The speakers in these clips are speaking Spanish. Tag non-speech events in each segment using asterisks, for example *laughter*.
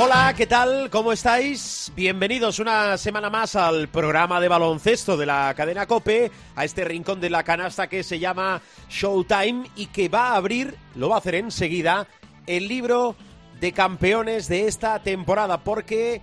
Hola, ¿qué tal? ¿Cómo estáis? Bienvenidos una semana más al programa de baloncesto de la cadena Cope, a este rincón de la canasta que se llama Showtime y que va a abrir, lo va a hacer enseguida, el libro de campeones de esta temporada porque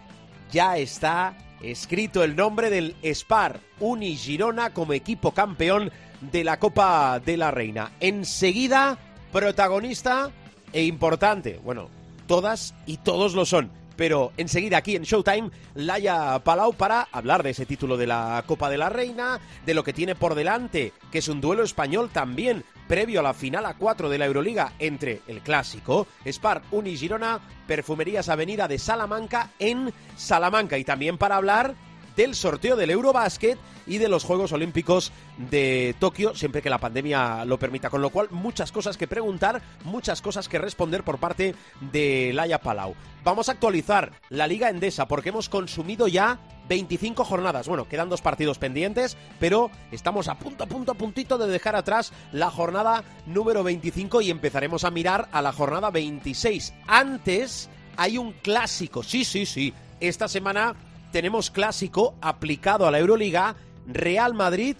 ya está escrito el nombre del Spar Uni Girona como equipo campeón de la Copa de la Reina. Enseguida, protagonista e importante, bueno, todas y todos lo son. Pero enseguida aquí en Showtime, Laia Palau para hablar de ese título de la Copa de la Reina, de lo que tiene por delante, que es un duelo español también, previo a la final a 4 de la Euroliga entre el clásico, Spar Uni Girona, Perfumerías Avenida de Salamanca en Salamanca. Y también para hablar del sorteo del Eurobasket y de los Juegos Olímpicos de Tokio, siempre que la pandemia lo permita. Con lo cual, muchas cosas que preguntar, muchas cosas que responder por parte de Laia Palau. Vamos a actualizar la Liga Endesa porque hemos consumido ya 25 jornadas. Bueno, quedan dos partidos pendientes, pero estamos a punto, a punto, a puntito de dejar atrás la jornada número 25 y empezaremos a mirar a la jornada 26. Antes hay un clásico, sí, sí, sí. Esta semana tenemos clásico aplicado a la Euroliga, Real Madrid,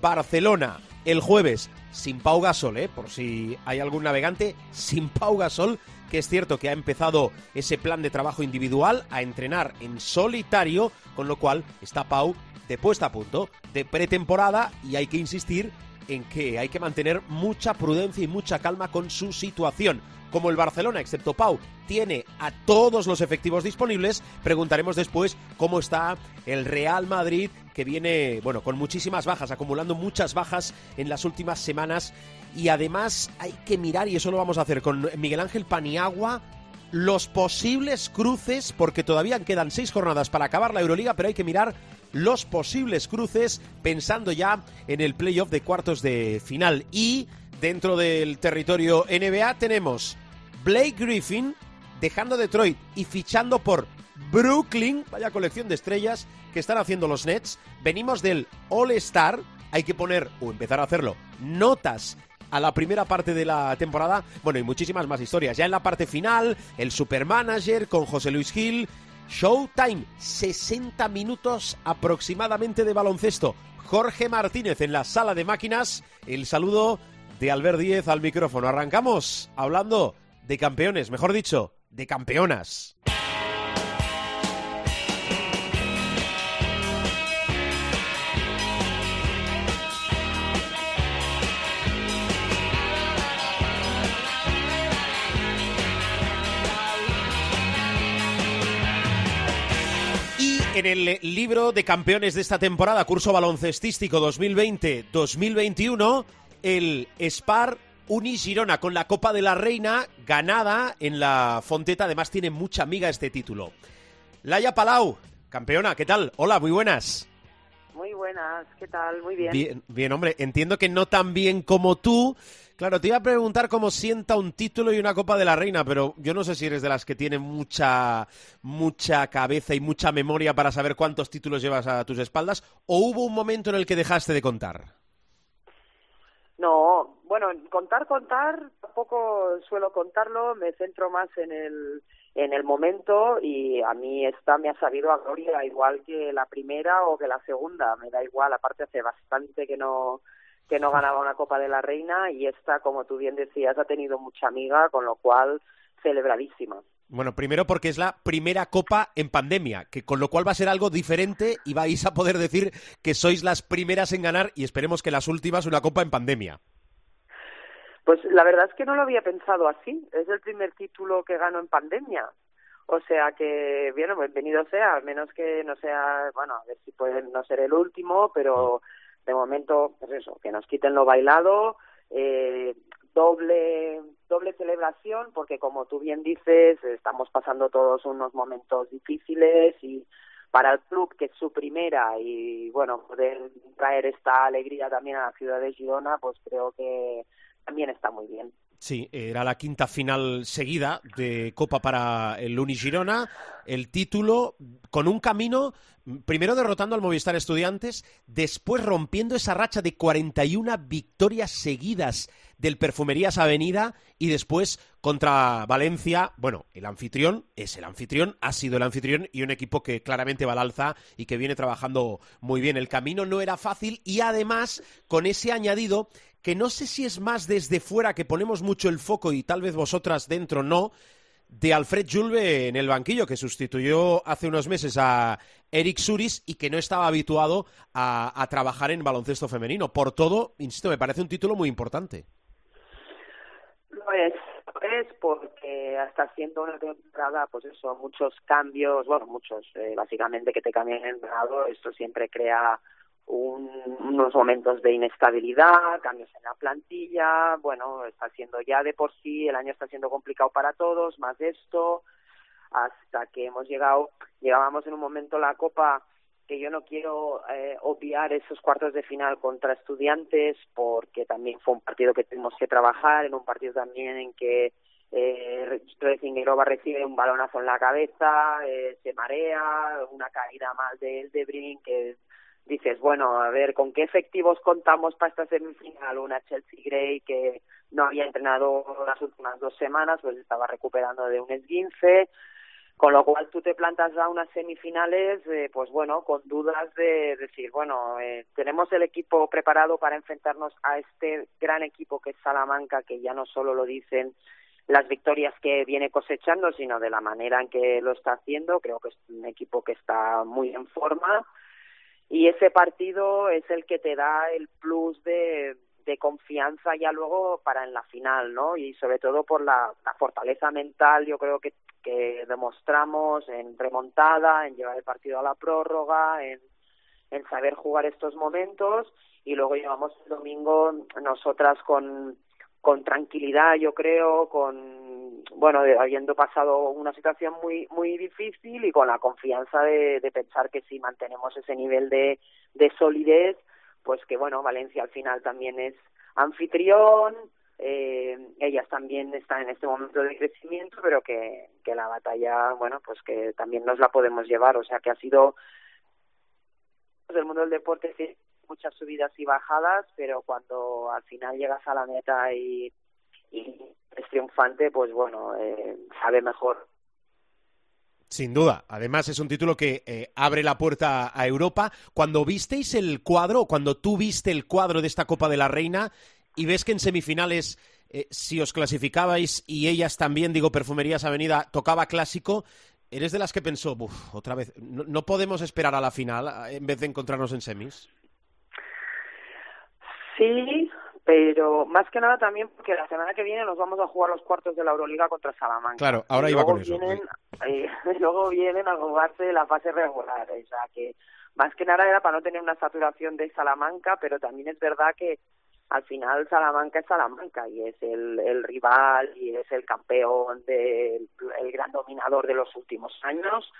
Barcelona. El jueves, sin Pau Gasol, ¿eh? por si hay algún navegante, sin Pau Gasol, que es cierto que ha empezado ese plan de trabajo individual a entrenar en solitario, con lo cual está Pau de puesta a punto, de pretemporada, y hay que insistir en que hay que mantener mucha prudencia y mucha calma con su situación como el Barcelona, excepto Pau, tiene a todos los efectivos disponibles, preguntaremos después cómo está el Real Madrid, que viene, bueno, con muchísimas bajas, acumulando muchas bajas en las últimas semanas. Y además hay que mirar, y eso lo vamos a hacer con Miguel Ángel Paniagua, los posibles cruces, porque todavía quedan seis jornadas para acabar la Euroliga, pero hay que mirar los posibles cruces pensando ya en el playoff de cuartos de final. Y dentro del territorio NBA tenemos Blake Griffin dejando Detroit y fichando por Brooklyn, vaya colección de estrellas que están haciendo los Nets. Venimos del All Star, hay que poner o empezar a hacerlo notas a la primera parte de la temporada. Bueno, y muchísimas más historias. Ya en la parte final, el Supermanager con José Luis Gil. Showtime, 60 minutos aproximadamente de baloncesto. Jorge Martínez en la sala de máquinas. El saludo de Albert Díez al micrófono. Arrancamos hablando de campeones, mejor dicho, de campeonas. En el libro de campeones de esta temporada, curso baloncestístico 2020-2021, el Spar Uni Girona con la Copa de la Reina ganada en la Fonteta. Además tiene mucha amiga este título. Laia Palau, campeona, ¿qué tal? Hola, muy buenas. Muy buenas, ¿qué tal? Muy bien. Bien, bien, hombre, entiendo que no tan bien como tú. Claro, te iba a preguntar cómo sienta un título y una Copa de la Reina, pero yo no sé si eres de las que tiene mucha, mucha cabeza y mucha memoria para saber cuántos títulos llevas a tus espaldas, o hubo un momento en el que dejaste de contar. No, bueno, contar, contar, tampoco suelo contarlo, me centro más en el, en el momento y a mí esta me ha sabido a gloria, igual que la primera o que la segunda, me da igual, aparte hace bastante que no que no ganaba una Copa de la Reina y esta, como tú bien decías, ha tenido mucha amiga, con lo cual celebradísima. Bueno, primero porque es la primera copa en pandemia, que con lo cual va a ser algo diferente y vais a poder decir que sois las primeras en ganar y esperemos que las últimas una copa en pandemia. Pues la verdad es que no lo había pensado así. Es el primer título que gano en pandemia. O sea que, bien, bienvenido sea, al menos que no sea, bueno, a ver si puede no ser el último, pero de momento, pues eso, que nos quiten lo bailado, eh, doble doble celebración porque como tú bien dices estamos pasando todos unos momentos difíciles y para el club que es su primera y bueno poder traer esta alegría también a la ciudad de Girona pues creo que también está muy bien Sí, era la quinta final seguida de Copa para el Uni Girona. El título con un camino, primero derrotando al Movistar Estudiantes, después rompiendo esa racha de 41 victorias seguidas del Perfumerías Avenida y después contra Valencia. Bueno, el anfitrión es el anfitrión, ha sido el anfitrión y un equipo que claramente va al alza y que viene trabajando muy bien. El camino no era fácil y además con ese añadido que no sé si es más desde fuera que ponemos mucho el foco y tal vez vosotras dentro no, de Alfred Julve en el banquillo, que sustituyó hace unos meses a Eric Suris y que no estaba habituado a, trabajar en baloncesto femenino. Por todo, insisto, me parece un título muy importante. Lo es, es porque hasta haciendo una temporada, pues eso, muchos cambios, bueno, muchos, eh, básicamente que te cambian el entrenador, esto siempre crea unos momentos de inestabilidad, cambios en la plantilla, bueno, está siendo ya de por sí, el año está siendo complicado para todos, más esto, hasta que hemos llegado, llegábamos en un momento la Copa que yo no quiero eh, obviar esos cuartos de final contra estudiantes porque también fue un partido que tuvimos que trabajar, en un partido también en que eh, recibe un balonazo en la cabeza, eh, se marea, una caída mal de Eldebrin que dices, bueno, a ver, ¿con qué efectivos contamos para esta semifinal? Una Chelsea Gray que no había entrenado las últimas dos semanas, pues estaba recuperando de un esguince, con lo cual tú te plantas a unas semifinales, eh, pues bueno, con dudas de decir, bueno, eh, tenemos el equipo preparado para enfrentarnos a este gran equipo que es Salamanca, que ya no solo lo dicen las victorias que viene cosechando, sino de la manera en que lo está haciendo. Creo que es un equipo que está muy en forma y ese partido es el que te da el plus de, de confianza ya luego para en la final, ¿no? Y sobre todo por la, fortaleza mental, yo creo que, que demostramos en remontada, en llevar el partido a la prórroga, en, en saber jugar estos momentos y luego llevamos el domingo nosotras con, con tranquilidad, yo creo, con bueno, habiendo pasado una situación muy muy difícil y con la confianza de, de pensar que si mantenemos ese nivel de, de solidez, pues que bueno, Valencia al final también es anfitrión, eh, ellas también están en este momento de crecimiento, pero que, que la batalla, bueno, pues que también nos la podemos llevar, o sea que ha sido del mundo del deporte sí, muchas subidas y bajadas, pero cuando al final llegas a la meta y y es triunfante, pues bueno, eh, sabe mejor. Sin duda. Además, es un título que eh, abre la puerta a Europa. Cuando visteis el cuadro, cuando tú viste el cuadro de esta Copa de la Reina y ves que en semifinales, eh, si os clasificabais y ellas también, digo, Perfumerías Avenida, tocaba clásico, ¿eres de las que pensó, uff, otra vez, no podemos esperar a la final en vez de encontrarnos en semis? Sí, pero más que nada también porque la semana que viene nos vamos a jugar los cuartos de la Euroliga contra Salamanca. Claro, ahora iba con eso. Vienen, *laughs* y luego vienen a jugarse la fase regular, o sea que más que nada era para no tener una saturación de Salamanca, pero también es verdad que al final Salamanca es Salamanca y es el, el rival y es el campeón, del el gran dominador de los últimos años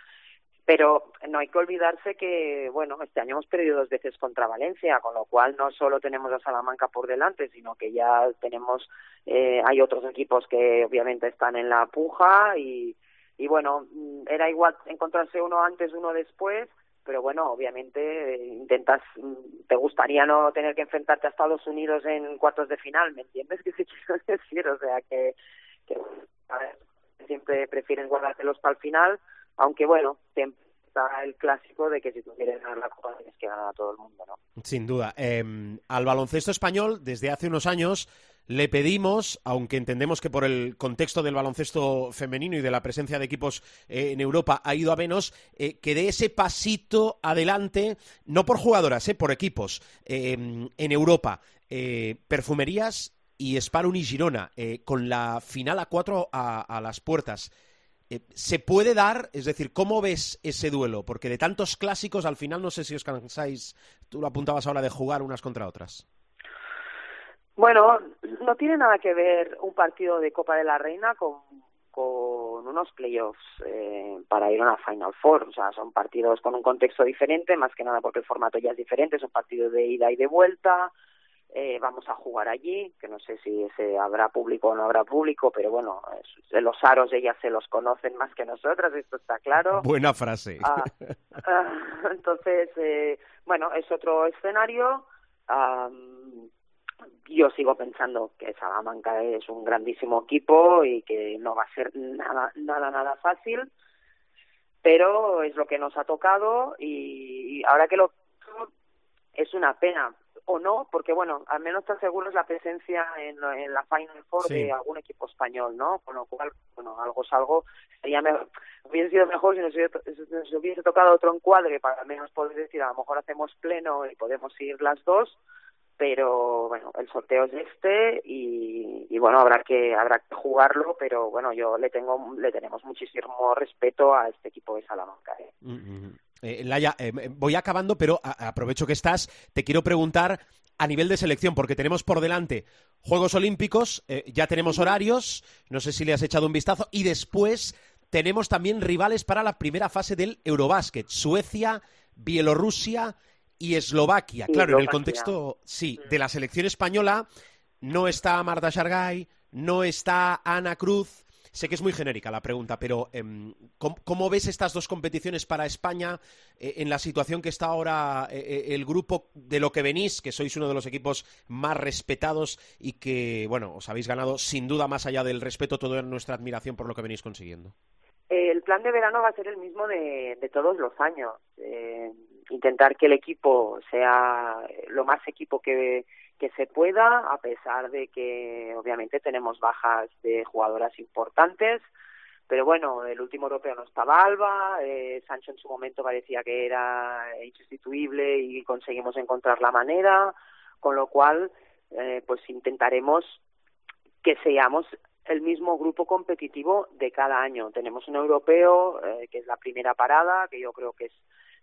pero no hay que olvidarse que, bueno, este año hemos perdido dos veces contra Valencia, con lo cual no solo tenemos a Salamanca por delante, sino que ya tenemos, eh, hay otros equipos que obviamente están en la puja y, y bueno, mm, era igual encontrarse uno antes, uno después, pero bueno, obviamente eh, intentas, mm, te gustaría no tener que enfrentarte a Estados Unidos en cuartos de final, ¿me entiendes *laughs* qué quiero decir? O sea que, que siempre prefieren guardártelos para el final, aunque bueno, está el clásico de que si tú quieres ganar la Copa tienes que ganar a todo el mundo, ¿no? Sin duda. Em, al baloncesto español, desde hace unos años, le pedimos, aunque entendemos que por el contexto del baloncesto femenino y de la presencia de equipos eh, en Europa ha ido a menos, eh, que dé ese pasito adelante, no por jugadoras, eh, por equipos, em, en Europa. perfumerías y Sparun y Girona, con la final a cuatro a las puertas. Eh, ¿Se puede dar? Es decir, ¿cómo ves ese duelo? Porque de tantos clásicos, al final no sé si os cansáis, tú lo apuntabas ahora, de jugar unas contra otras. Bueno, no tiene nada que ver un partido de Copa de la Reina con, con unos playoffs eh, para ir a una Final Four. O sea, son partidos con un contexto diferente, más que nada porque el formato ya es diferente, son partidos de ida y de vuelta. Eh, vamos a jugar allí, que no sé si se habrá público o no habrá público, pero bueno, los aros ellas se los conocen más que nosotras, esto está claro. Buena frase. Ah, ah, *laughs* entonces, eh, bueno, es otro escenario. yo sigo pensando que Salamanca es un grandísimo equipo y que no va a ser nada, nada, nada fácil, pero es lo que nos ha tocado y ahora que lo es una pena o no, porque bueno, al menos te aseguras la presencia en, en la Final Four de algún equipo español, ¿no? Con lo cual, bueno, algo es algo, sería hubiese sido mejor si nos hubiese, hubiese tocado otro encuadre para al menos poder decir, a lo mejor hacemos pleno y podemos ir las dos, pero bueno, el sorteo es este y, y, bueno, habrá que habrá que jugarlo, pero bueno, yo le tengo le tenemos muchísimo respeto a este equipo de Salamanca. ¿eh? Mm, mm, mm. Eh, Laia, eh, voy acabando, pero aprovecho que estás. Te quiero preguntar a nivel de selección, porque tenemos por delante Juegos Olímpicos, eh, ya tenemos horarios, no sé si le has echado un vistazo, y después tenemos también rivales para la primera fase del Eurobásquet, Suecia, Bielorrusia y Eslovaquia. claro, en el contexto, sí, de la selección española no está Marta Shargay, no está Ana Cruz, Sé que es muy genérica la pregunta, pero em, ¿cómo, ves estas dos competiciones para España eh, en la situación que está ahora eh, eh, el grupo de lo que venís, que sois uno de los equipos más respetados y que, bueno, os habéis ganado sin duda más allá del respeto toda nuestra admiración por lo que venís consiguiendo? El plan de verano va a ser el mismo de, todos los años. intentar que el equipo sea lo más equipo que, que se pueda, a pesar de que obviamente tenemos bajas de jugadoras importantes. Pero bueno, el último europeo no estaba Alba, eh, Sancho en su momento parecía que era insustituible y conseguimos encontrar la manera, con lo cual eh, pues intentaremos que seamos el mismo grupo competitivo de cada año. Tenemos un europeo eh, que es la primera parada, que yo creo que es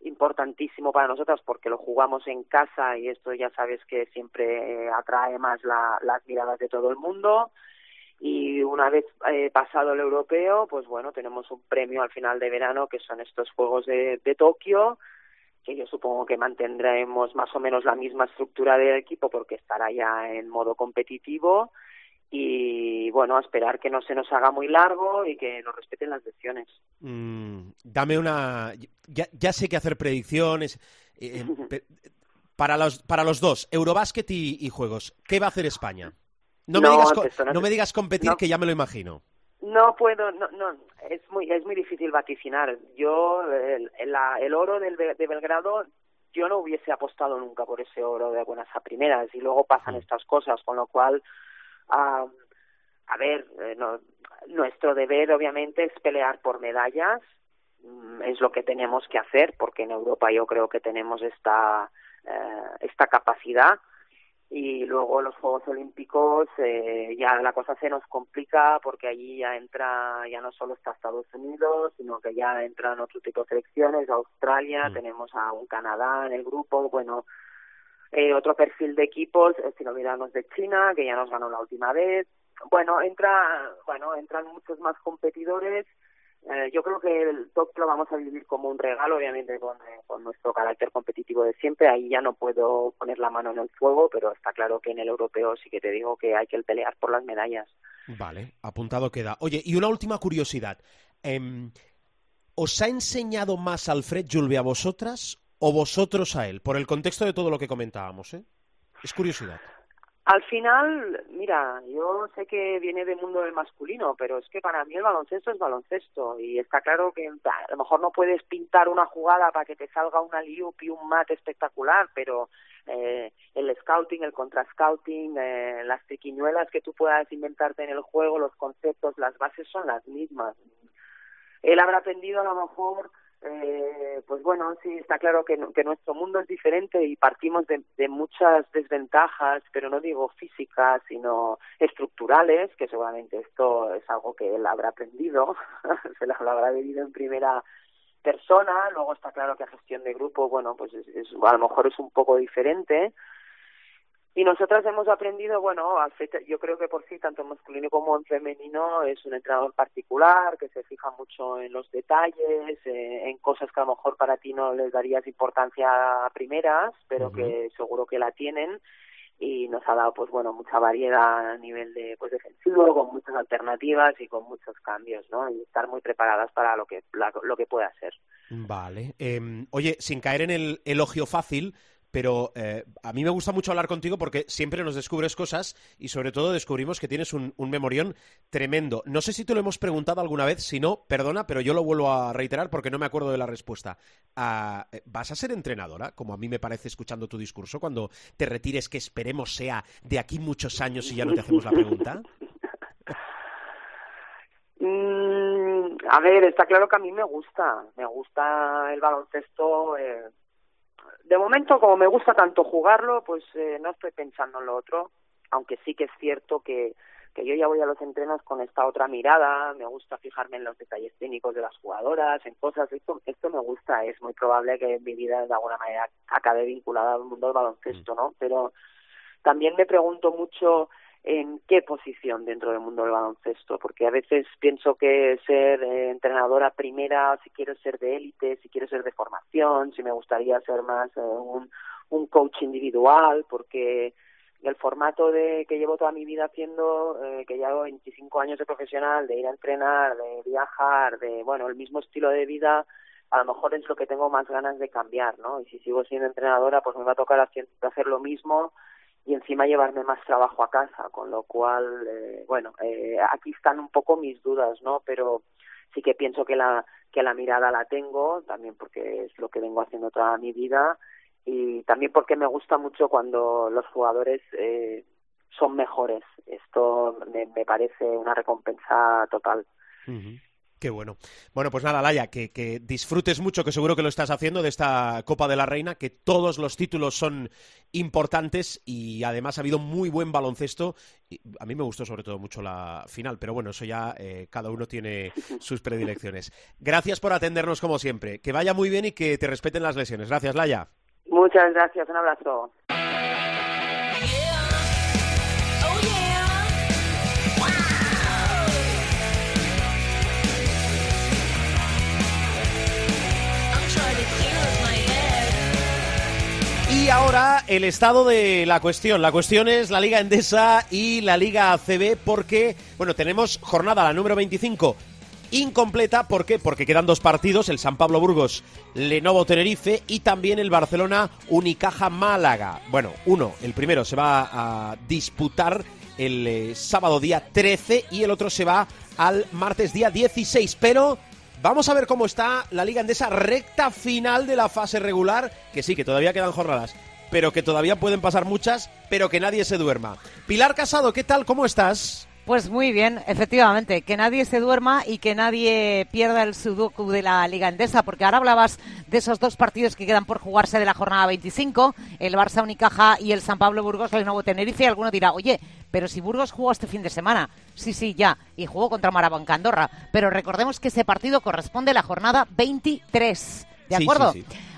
importantísimo para nosotras porque lo jugamos en casa y esto ya sabes que siempre atrae más las miradas de todo el mundo y una vez eh, pasado el europeo pues bueno tenemos un premio al final de verano que son estos juegos de, de Tokio que yo supongo que mantendremos más o menos la misma estructura del equipo porque estará ya en modo competitivo y bueno, a esperar que no se nos haga muy largo y que nos respeten las lecciones. Mm, dame una... Ya, sé que hacer predicciones. Eh, eh, *laughs* para, los, para los dos, Eurobásquet y, Juegos, ¿qué va a hacer España? No me, digas, no, me digas competir, que ya me lo imagino. No puedo, no, no, es muy, es muy difícil vaticinar. Yo, el, el, oro del, de Belgrado, yo no hubiese apostado nunca por ese oro de buenas a primeras y luego pasan mm. estas cosas, con lo cual a, a ver, eh, no, nuestro deber obviamente es pelear por medallas, mm, es lo que tenemos que hacer, porque en Europa yo creo que tenemos esta, eh, esta capacidad. Y luego los Juegos Olímpicos eh, ya la cosa se nos complica porque allí ya entra ya no solo está Estados Unidos sino que ya entran otro tipo de selecciones Australia mm. tenemos a un Canadá en el grupo. Bueno eh, otro perfil de equipos, eh, si lo miramos de China, que ya nos ganó la última vez. Bueno, entra, bueno, entran muchos más competidores. Eh, yo creo que el top lo vamos a vivir como un regalo, obviamente con, eh, con nuestro carácter competitivo de siempre. Ahí ya no puedo poner la mano en el fuego, pero está claro que en el europeo sí que te digo que hay que pelear por las medallas. Vale, apuntado queda. Oye, y una última curiosidad. Eh, ¿Os ha enseñado más Alfred Julve a vosotras o vosotros a él, por el contexto de todo lo que comentábamos, ¿eh? Es curiosidad. Al final, mira, yo sé que viene del mundo del masculino, pero es que para mí el baloncesto es baloncesto y está claro que a lo mejor no puedes pintar una jugada para que te salga una liup y un mate espectacular, pero eh, el scouting, el contra-scouting, eh, las triquiñuelas que tú puedas inventarte en el juego, los conceptos, las bases son las mismas. Él habrá aprendido a lo mejor eh, pues bueno, sí, está claro que, nuestro mundo es diferente y partimos de, de, muchas desventajas, pero no digo físicas, sino estructurales, que seguramente esto es algo que él habrá aprendido, *laughs* se lo habrá vivido en primera persona, luego está claro que a gestión de grupo, bueno, pues es, a lo mejor es un poco diferente, y nosotras hemos aprendido, bueno, yo creo que por sí, tanto en masculino como en femenino, es un entrenador particular que se fija mucho en los detalles, eh, en cosas que a lo mejor para ti no les darías importancia a primeras, pero que seguro que la tienen. Y nos ha dado pues bueno mucha variedad a nivel de pues defensivo con muchas alternativas y con muchos cambios no y estar muy preparadas para lo que lo que pueda ser. Vale eh, oye sin caer en el elogio fácil pero eh, a mí me gusta mucho hablar contigo porque siempre nos descubres cosas y sobre todo descubrimos que tienes un, memorión tremendo. No sé si te lo hemos preguntado alguna vez, si no, perdona, pero yo lo vuelvo a reiterar porque no me acuerdo de la respuesta. Ah, ¿Vas a ser entrenadora, como a mí me parece escuchando tu discurso, cuando te retires, que esperemos sea de aquí muchos años y ya no te hacemos la pregunta? *laughs* Mm, a ver, está claro que a mí me gusta, me gusta el baloncesto. Eh, de momento, como me gusta tanto jugarlo, pues eh, no estoy pensando en lo otro, aunque sí que es cierto que, que yo ya voy a los entrenos con esta otra mirada, me gusta fijarme en los detalles técnicos de las jugadoras, en cosas, esto, esto me gusta, es muy probable que mi vida de alguna manera acabe vinculada al mundo del baloncesto, ¿no? Pero también me pregunto mucho en qué posición dentro del mundo del baloncesto, porque a veces pienso que ser eh, entrenadora primera, si quiero ser de élite, si quiero ser de formación, si me gustaría ser más eh, un, coach individual, porque el formato de que llevo toda mi vida haciendo, eh, que llevo 25 años de profesional, de ir a entrenar, de viajar, de, bueno, el mismo estilo de vida, a lo mejor es lo que tengo más ganas de cambiar, ¿no? Y si sigo siendo entrenadora, pues me va a tocar hacer lo mismo y encima llevarme más trabajo a casa, con lo cual, eh, bueno, eh, aquí están un poco mis dudas, ¿no? Pero sí que pienso que la que la mirada la tengo, también porque es lo que vengo haciendo toda mi vida y también porque me gusta mucho cuando los jugadores eh, son mejores. Esto me, parece una recompensa total. Qué bueno. Bueno, pues nada, Laya, que, disfrutes mucho, que seguro que lo estás haciendo de esta Copa de la Reina, que todos los títulos son importantes y además ha habido muy buen baloncesto. A mí me gustó sobre todo mucho la final, pero bueno, eso ya eh, cada uno tiene sus predilecciones. Gracias por atendernos como siempre. Que vaya muy bien y que te respeten las lesiones. Gracias, Laya. Muchas gracias, un abrazo. Y ahora el estado de la cuestión. La cuestión es la Liga Endesa y la Liga ACB porque, bueno, tenemos jornada la número 25 incompleta. ¿Por qué? Porque quedan dos partidos, el San Pablo Burgos, Lenovo Tenerife y también el Barcelona Unicaja Málaga. Bueno, uno, el primero se va a disputar el eh, sábado día 13 y el otro se va al martes día 16, pero Vamos a ver cómo está la Liga Endesa recta final de la fase regular, que sí, que todavía quedan jornadas, pero que todavía pueden pasar muchas, pero que nadie se duerma. Pilar Casado, ¿qué tal? ¿Cómo estás? Pues muy bien, efectivamente, que nadie se duerma y que nadie pierda el sudoku de la Liga Endesa, porque ahora hablabas de esos dos partidos que quedan por jugarse de la jornada 25, el Barça Unicaja y el San Pablo Burgos, el Nuevo Tenerife, y alguno dirá, oye, pero si Burgos jugó este fin de semana, sí, sí, ya, y jugó contra Marabanca Andorra, pero recordemos que ese partido corresponde a la jornada 23, ¿de acuerdo?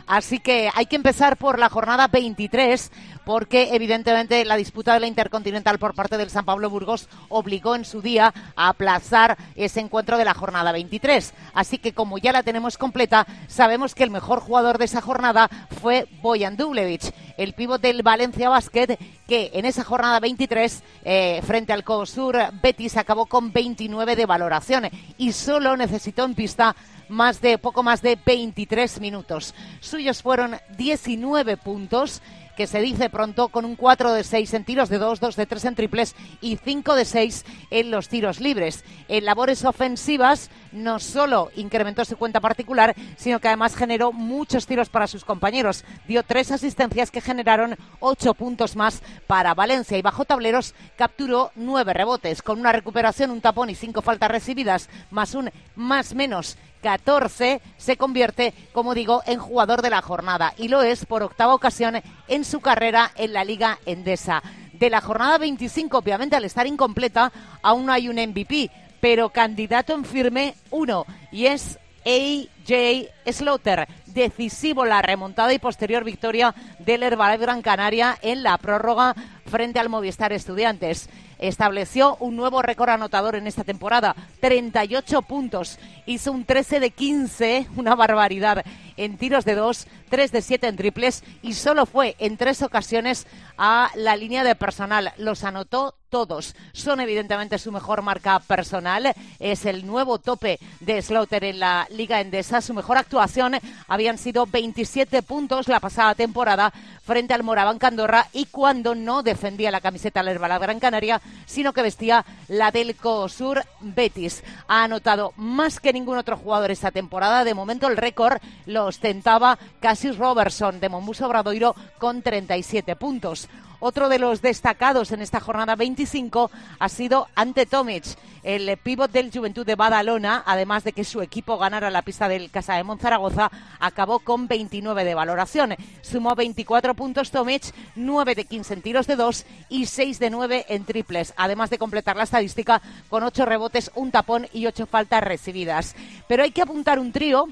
Así que hay que empezar por la jornada 23 porque evidentemente la disputa de la Intercontinental por parte del San Pablo Burgos obligó en su día a aplazar ese encuentro de la jornada 23. Así que como ya la tenemos completa, sabemos que el mejor jugador de esa jornada fue Boyan Dublevich, el pívot del Valencia Basket, que en esa jornada 23 eh, frente al COSUR Betis acabó con 29 de valoración y solo necesitó en pista más de poco más de 23 minutos. Suyos fueron 19 puntos que se dice pronto, con un 4 de 6 en tiros de 2, 2 de 3 en triples y 5 de 6 en los tiros libres. En labores ofensivas no solo incrementó su cuenta particular, sino que además generó muchos tiros para sus compañeros. Dio tres asistencias que generaron 8 puntos más para Valencia y bajo tableros capturó 9 rebotes, con una recuperación, un tapón y 5 faltas recibidas, más un más menos 14, se convierte, como digo, en jugador de la jornada y lo es por octava ocasión en su carrera en la Liga Endesa. De la jornada 25, obviamente al estar incompleta, aún no hay un MVP, pero candidato en firme uno y es AJ Slaughter. Decisivo la remontada y posterior victoria del Herbalife Gran Canaria en la prórroga frente al Movistar Estudiantes. Estableció un nuevo récord anotador en esta temporada, 38 puntos. Hizo un 13 de 15, una barbaridad, en tiros de dos, 3 de 7 en triples y solo fue en tres ocasiones a la línea de personal. Los anotó todos. Son evidentemente su mejor marca personal. Es el nuevo tope de Slaughter en la Liga Endesa. Su mejor actuación habían sido 27 puntos la pasada temporada frente al Moraván Candorra y cuando no defendía la camiseta del la Gran Canaria, sino que vestía la del Sur Betis. Ha anotado más que ningún otro jugador esta temporada. De momento el récord lo ostentaba Cassius Robertson de Mombuso Bradoiro con 37 puntos. Otro de los destacados en esta jornada 25 ha sido Ante Tomic, el pívot del Juventud de Badalona, además de que su equipo ganara la pista del Casa de Monzaragoza, acabó con 29 de valoración. Sumó 24 puntos Tomic, 9 de 15 en tiros de 2 y 6 de 9 en triples, además de completar la estadística con 8 rebotes, un tapón y 8 faltas recibidas. Pero hay que apuntar un trío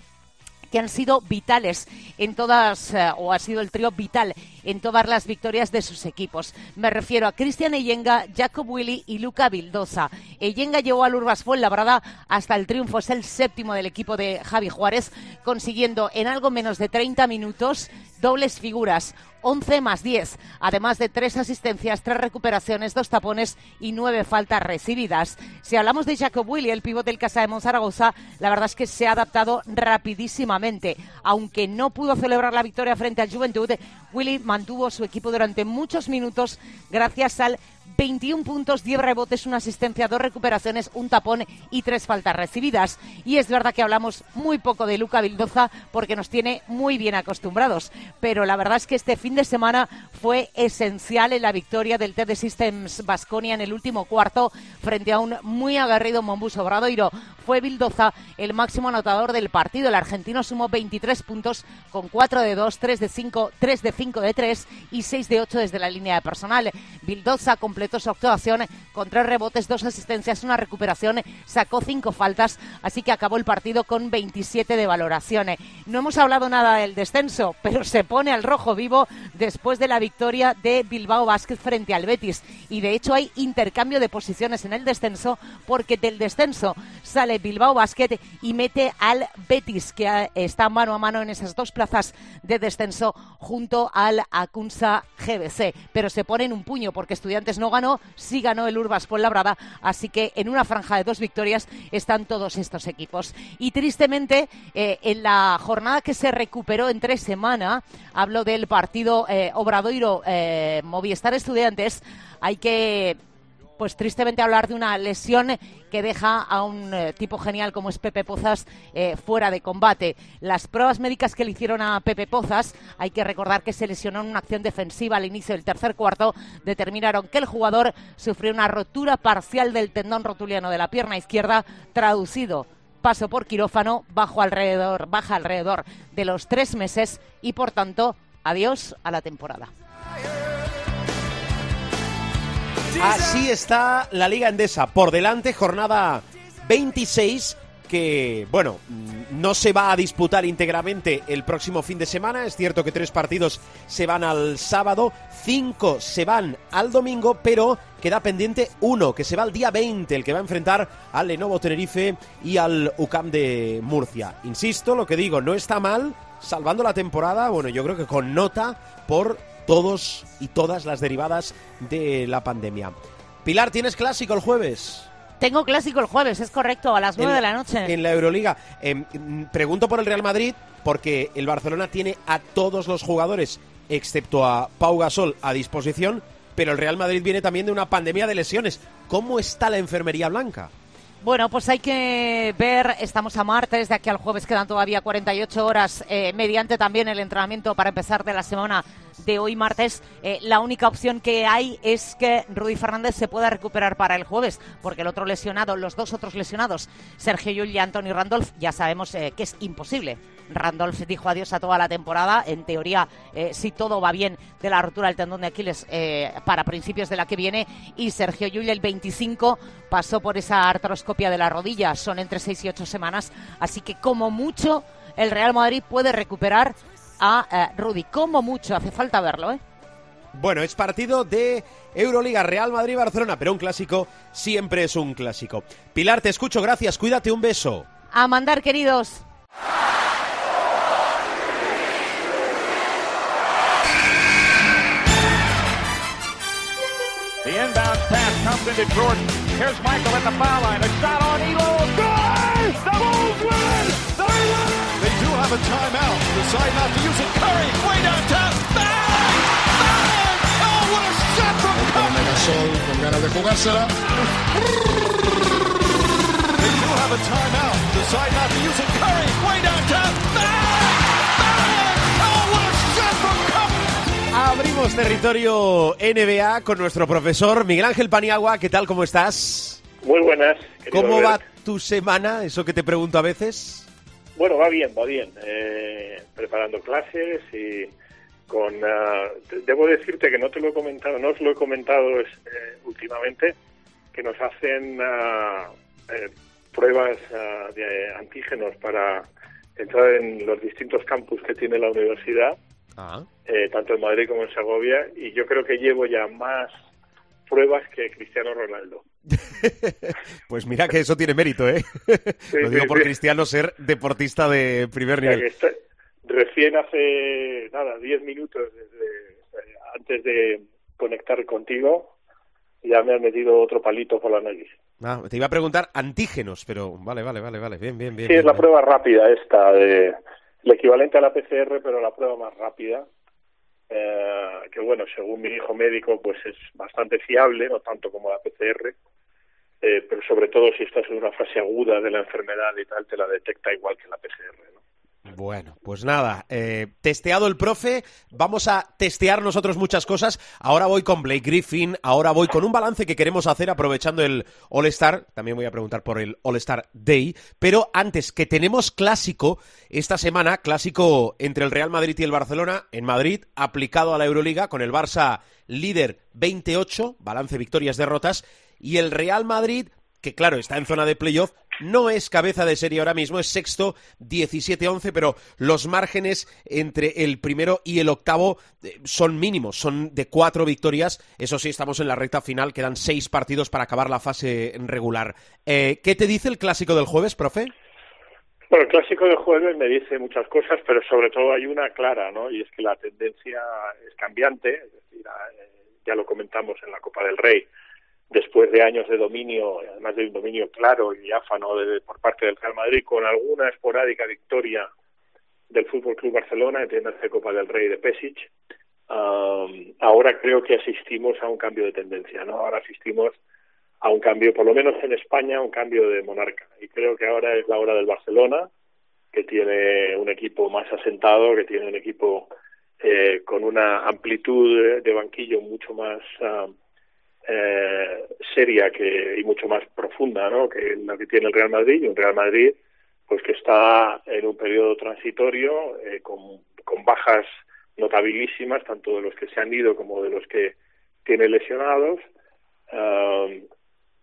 que han sido vitales en todas, eh, o ha sido el trío vital en todas las victorias de sus equipos. Me refiero a Cristian Eyenga, Jacob Willy y Luca Vildosa. Eyenga llevó al Urbas Fuenlabrada hasta el triunfo, es el séptimo del equipo de Javi Juárez, consiguiendo en algo menos de 30 minutos dobles figuras, 11 más 10, además de tres asistencias, tres recuperaciones, dos tapones y nueve faltas recibidas. Si hablamos de Jacob Willy, el pivote del Casa de Monzaragoza, la verdad es que se ha adaptado rapidísimamente. Aunque no pudo celebrar la victoria frente al Juventud, Willy mantuvo su equipo durante muchos minutos gracias al 21 puntos, 10 rebotes, una asistencia, dos recuperaciones, un tapón y tres faltas recibidas. Y es verdad que hablamos muy poco de Luca Vildoza porque nos tiene muy bien acostumbrados. Pero la verdad es que este fin de semana fue esencial en la victoria del TD Systems Basconia en el último cuarto frente a un muy agarrido Mombus Obradoiro. Fue Vildoza el máximo anotador del partido. El argentino sumó 23 puntos con 4 de 2, 3 de 5, 3 de 5 de 3 y 6 de 8 desde la línea de personal. Vildoza completó su actuación con tres rebotes, dos asistencias, una recuperación, sacó cinco faltas, así que acabó el partido con 27 de valoración. No hemos hablado nada del descenso, pero se pone al rojo vivo después de la victoria de Bilbao Basket frente al Betis. Y de hecho hay intercambio de posiciones en el descenso porque del descenso sale Bilbao Basket y mete al Betis, que está mano a mano en esas dos plazas de descenso junto al Acunsa GBC. Pero se pone en un puño porque Estudiantes no ganó, sí ganó el Urbas Labrada, así que en una franja de dos victorias están todos estos equipos. Y tristemente, eh, en la jornada que se recuperó en tres semanas, hablo del partido eh, Obradoiro eh, Estudiantes, hay que pues tristemente hablar de una lesión que deja a un eh, tipo genial como es Pepe Pozas eh, fuera de combate. Las pruebas médicas que le hicieron a Pepe Pozas, hay que recordar que se lesionó en una acción defensiva al inicio del tercer cuarto, determinaron que el jugador sufrió una rotura parcial del tendón rotuliano de la pierna izquierda, traducido paso por quirófano bajo alrededor, baja alrededor de los tres meses y por tanto adiós a la temporada. Así está la Liga Endesa. Por delante, jornada 26 que, bueno, no se va a disputar íntegramente el próximo fin de semana. Es cierto que tres partidos se van al sábado, cinco se van al domingo, pero queda pendiente uno, que se va al día 20, el que va a enfrentar al Lenovo Tenerife y al UCAM de Murcia. Insisto, lo que digo, no está mal, salvando la temporada, bueno, yo creo que con nota por todos y todas las derivadas de la pandemia. Pilar, ¿tienes clásico el jueves? Tengo clásico el jueves, es correcto, a las nueve de la noche. En la Euroliga. Em, pregunto por el Real Madrid porque el Barcelona tiene a todos los jugadores, excepto a Pau Gasol, a disposición, pero el Real Madrid viene también de una pandemia de lesiones. ¿Cómo está la enfermería blanca? Bueno, pues hay que ver, estamos a martes, de aquí al jueves quedan todavía 48 horas, eh, mediante también el entrenamiento para empezar de la semana de hoy martes, eh, la única opción que hay es que Rudy Fernández se pueda recuperar para el jueves, porque el otro lesionado, los dos otros lesionados, Sergio Llull y Anthony Randolph, ya sabemos eh, que es imposible. Randolph dijo adiós a toda la temporada, en teoría, eh, si todo va bien, de la rotura del tendón de Aquiles para principios de la que viene, y Sergio Llull el 25 pasó por esa artroscopia de la rodilla, son entre 6 y 8 semanas, así que como mucho el Real Madrid puede recuperar a eh, Rudy. Como mucho, hace falta verlo, ¿eh? Bueno, es partido de Euroliga Real Madrid-Barcelona, pero un clásico siempre es un clásico. Pilar, te escucho, gracias, cuídate, un beso. A mandar, queridos. The inbound pass comes into Jordan. Here's Michael at the foul line. A shot on Elo. Good! Have a timeout. Decide not to use it. Curry, way downtown. Bang! Bang! Oh, what a shot from Curry! Gasol con ganas de jugársela. They do have a timeout. Decide not to use it. Curry, way downtown. Bang! Bang! Oh, what a shot from Curry! Abrimos territorio NBA con nuestro profesor Miguel Ángel Paniagua. ¿Qué tal? ¿Cómo estás? Muy buenas. ¿Cómo va tu semana? Eso que te pregunto a veces. Bueno, va bien, va bien. Eh, preparando clases y con... te- debo decirte que no te lo he comentado, no os lo he comentado es, eh, últimamente, que nos hacen ah, eh, pruebas ah, de antígenos para entrar en los distintos campus que tiene la universidad, Ah. eh, tanto en Madrid como en Segovia, y yo creo que llevo ya más pruebas que Cristiano Ronaldo. *laughs* Pues mira que eso tiene mérito, ¿eh? Lo digo sí, por sí. Cristiano ser deportista de primer nivel. recién hace, nada, 10 minutos desde, eh, antes de conectar contigo, ya me han metido otro palito por la nariz. Ah, te iba a preguntar antígenos, pero vale, vale, vale, vale. Bien, bien, bien. Sí, bien, es la bien. prueba rápida esta, de, el equivalente a la PCR, pero la prueba más rápida. eh, que bueno, según mi hijo médico, pues es bastante fiable, no tanto como la PCR, eh, pero sobre todo si estás en una fase aguda de la enfermedad y tal, te la detecta igual que la PCR. ¿no? Bueno, pues nada, eh, testeado el profe, vamos a testear nosotros muchas cosas. Ahora voy con Blake Griffin, ahora voy con un balance que queremos hacer aprovechando el All-Star. También voy a preguntar por el All-Star Day. Pero antes, que tenemos clásico esta semana, clásico entre el Real Madrid y el Barcelona, en Madrid, aplicado a la Euroliga, con el Barça líder 28, balance victorias-derrotas, y el Real Madrid que claro, está en zona de playoff, no es cabeza de serie ahora mismo, es sexto, 17-11, pero los márgenes entre el primero y el octavo eh, son mínimos, son de cuatro victorias. Eso sí, estamos en la recta final, quedan seis partidos para acabar la fase regular. Eh, ¿Qué te dice el clásico del jueves, profe? Bueno, el clásico de jueves me dice muchas cosas, pero sobre todo hay una clara, ¿no? Y es que la tendencia es cambiante, es decir, eh, ya lo comentamos en la Copa del Rey, después de años de dominio, además de un dominio claro y diáfano de- por parte del Real Madrid, con alguna esporádica victoria del Fútbol Club Barcelona, entiéndase Copa del Rey de Pesic, um, ahora creo que asistimos a un cambio de tendencia, ¿no? Ahora asistimos a un cambio, por lo menos en España, a un cambio de monarca. Y creo que ahora es la hora del Barcelona, que tiene un equipo más asentado, que tiene un equipo eh, con una amplitud de, banquillo mucho más ah, eh, seria que, y mucho más profunda ¿no? que la que tiene el Real Madrid. Y un Real Madrid pues que está en un periodo transitorio eh, con, con bajas notabilísimas, tanto de los que se han ido como de los que tiene lesionados. ah,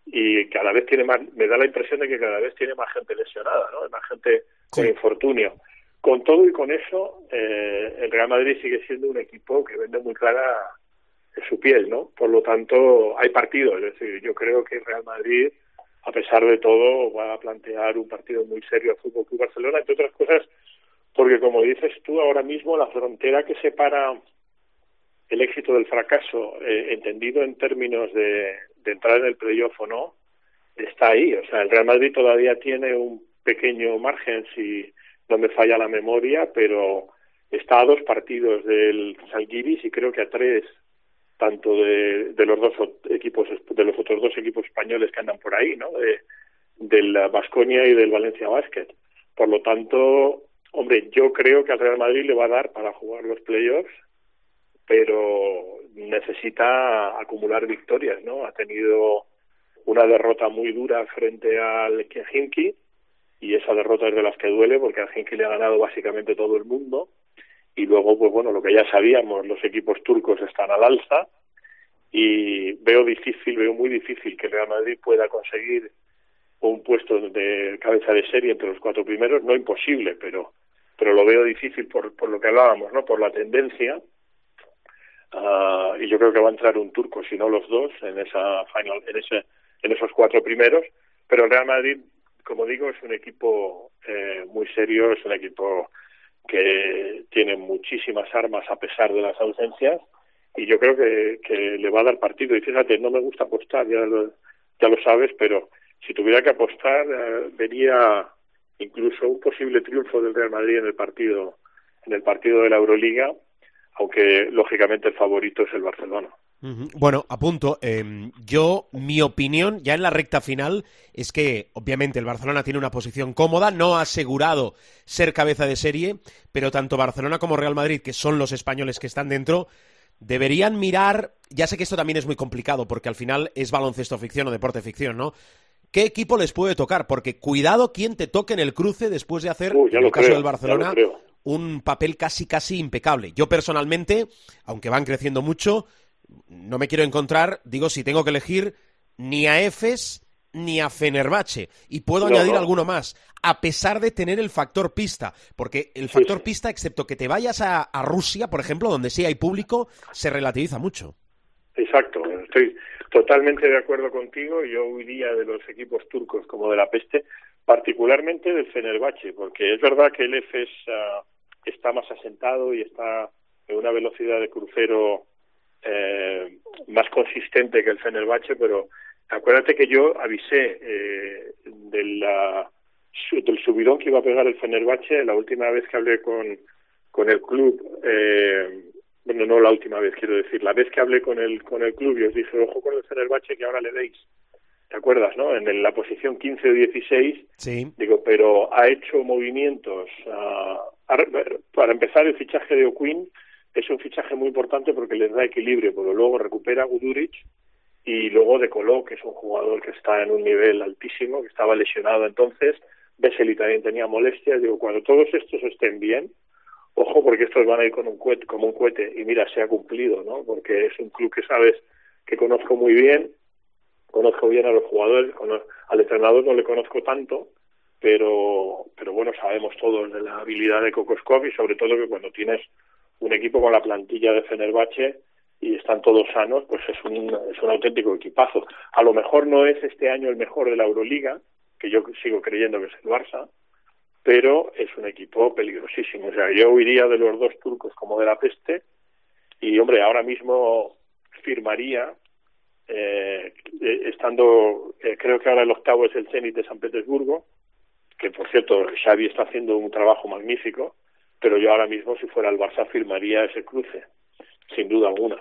y cada vez tiene más, me da la impresión de que cada vez tiene más gente lesionada, ¿no? Más gente con infortunio. Con todo y con eso, eh, el Real Madrid sigue siendo un equipo que vende muy clara su piel, ¿no? Por lo tanto, hay partidos, es decir, yo creo que Real Madrid, a pesar de todo, va a plantear un partido muy serio al Fútbol Club Barcelona, entre otras cosas, porque como dices tú, ahora mismo la frontera que separa el éxito del fracaso, eh, entendido en términos de, de entrar en el playoff o no, está ahí. O sea, el Real Madrid todavía tiene un pequeño margen, si no me falla la memoria, pero está a dos partidos del Salguiris y creo que a tres tanto de, de los dos equipos de los otros dos equipos españoles que andan por ahí, ¿no? De, del Vasconia y del Valencia Basket. Por lo tanto, hombre, yo creo que al Real Madrid le va a dar para jugar los playoffs, pero necesita acumular victorias, ¿no? Ha tenido una derrota muy dura frente al Helsinki y esa derrota es de las que duele porque al Helsinki le ha ganado básicamente todo el mundo y luego pues bueno lo que ya sabíamos los equipos turcos están al alza y veo difícil veo muy difícil que Real Madrid pueda conseguir un puesto de cabeza de serie entre los cuatro primeros. No imposible pero pero lo veo difícil por por lo que hablábamos no por la tendencia. Ah, y yo creo que va a entrar un turco, si no los dos, en esa final, en ese, en esos cuatro primeros. Pero Real Madrid, como digo, es un equipo eh, muy serio, es un equipo que tiene muchísimas armas a pesar de las ausencias y yo creo que, le va a dar partido. Y fíjate, no me gusta apostar, ya lo, ya lo sabes, pero si tuviera que apostar, eh, vería incluso un posible triunfo del Real Madrid en el partido en el partido de la Euroliga, aunque lógicamente el favorito es el Barcelona. Bueno, apunto. Eh, yo, mi opinión, ya en la recta final, es que obviamente el Barcelona tiene una posición cómoda, no ha asegurado ser cabeza de serie, pero tanto Barcelona como Real Madrid, que son los españoles que están dentro, deberían mirar. Ya sé que esto también es muy complicado, porque al final es baloncesto ficción o deporte ficción, ¿no? ¿Qué equipo les puede tocar? Porque cuidado quien te toque en el cruce después de hacer, en el caso creo, del Barcelona, un papel casi casi impecable. Yo personalmente, aunque van creciendo mucho, no me quiero encontrar, digo, si tengo que elegir, ni a Efes ni a Fenerbahce. Y puedo No, añadir no. alguno más, a pesar de tener el factor pista. Porque el factor sí. pista, excepto que te vayas a, a Rusia, por ejemplo, donde sí hay público, se relativiza mucho. Exacto, estoy totalmente de acuerdo contigo. Yo huiría de los equipos turcos como de la peste, particularmente del Fenerbahce, porque es verdad que el EFES ah, está más asentado y está en una velocidad de crucero eh, más consistente que el Fenerbahce, pero acuérdate que yo avisé eh, de la- del subidón que iba a pegar el Fenerbahce la última vez que hablé con, con el club. Eh, bueno, no la última vez, quiero decir, la vez que hablé con el, con el club y os dije, ojo con el Fenerbahce que ahora le deis. ¿Te acuerdas, no? En la posición 15 o 16 Sí. Digo, pero ha hecho movimientos. ha- para empezar, el fichaje de O'Quinn es un fichaje muy importante porque les da equilibrio, pero luego recupera Guduric y luego De Colo, que es un jugador que está en un nivel altísimo, que estaba lesionado entonces. Vesely también tenía molestias. Digo, cuando todos estos estén bien, ojo, porque estos van a ir con un cohete, como un cohete. Y mira, se ha cumplido, ¿no? Porque es un club que sabes que conozco muy bien, conozco bien a los jugadores, al entrenador no le conozco tanto, pero pero bueno, sabemos todos de la habilidad de Kokoskov y sobre todo que cuando tienes un equipo con la plantilla de Fenerbahce y están todos sanos, pues es un, es un auténtico equipazo. A lo mejor no es este año el mejor de la Euroliga, que yo sigo creyendo que es el Barça, pero es un equipo peligrosísimo. O sea, yo huiría de los dos turcos como de la peste y, hombre, ahora mismo firmaría eh, estando, eh, creo que ahora el octavo es el Zenit de San Petersburgo, que por cierto Xavi está haciendo un trabajo magnífico, pero yo ahora mismo si fuera el Barça firmaría ese cruce, sin duda alguna.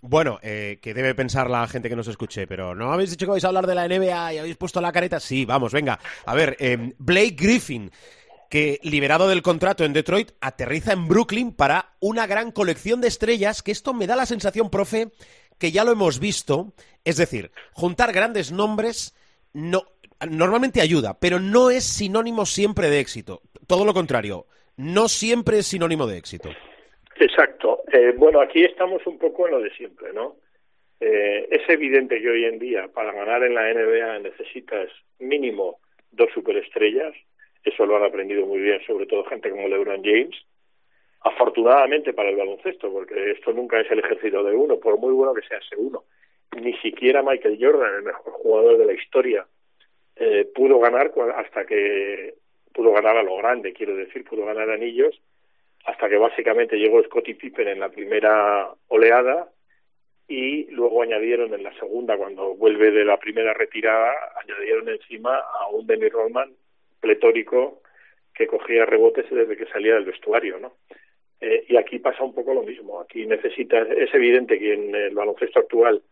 Bueno, eh, que debe pensar la gente que nos escuche, pero ¿no habéis dicho que vais a hablar de la NBA y habéis puesto la careta? Sí, vamos, venga. A ver, eh, Blake Griffin, que liberado del contrato en Detroit, aterriza en Brooklyn para una gran colección de estrellas, que esto me da la sensación, profe, que ya lo hemos visto. Es decir, juntar grandes nombres no, normalmente ayuda, pero no es sinónimo siempre de éxito. Todo lo contrario, no siempre es sinónimo de éxito. Exacto. Eh, bueno, aquí estamos un poco en lo de siempre, ¿no? Eh, es evidente que hoy en día para ganar en la NBA necesitas mínimo dos superestrellas. Eso lo han aprendido muy bien, sobre todo gente como LeBron James. Afortunadamente para el baloncesto, porque esto nunca es el ejército de uno, por muy bueno que sea ese uno. Ni siquiera Michael Jordan, el mejor jugador de la historia, eh, pudo ganar hasta que pudo ganar a lo grande, quiero decir, pudo ganar anillos hasta que básicamente llegó Scottie Pippen en la primera oleada y luego añadieron en la segunda, cuando vuelve de la primera retirada, añadieron encima a un Dennis Rodman pletórico que cogía rebotes desde que salía del vestuario, ¿no? Eh, y aquí pasa un poco lo mismo. Aquí necesitas, es evidente que en el baloncesto actual,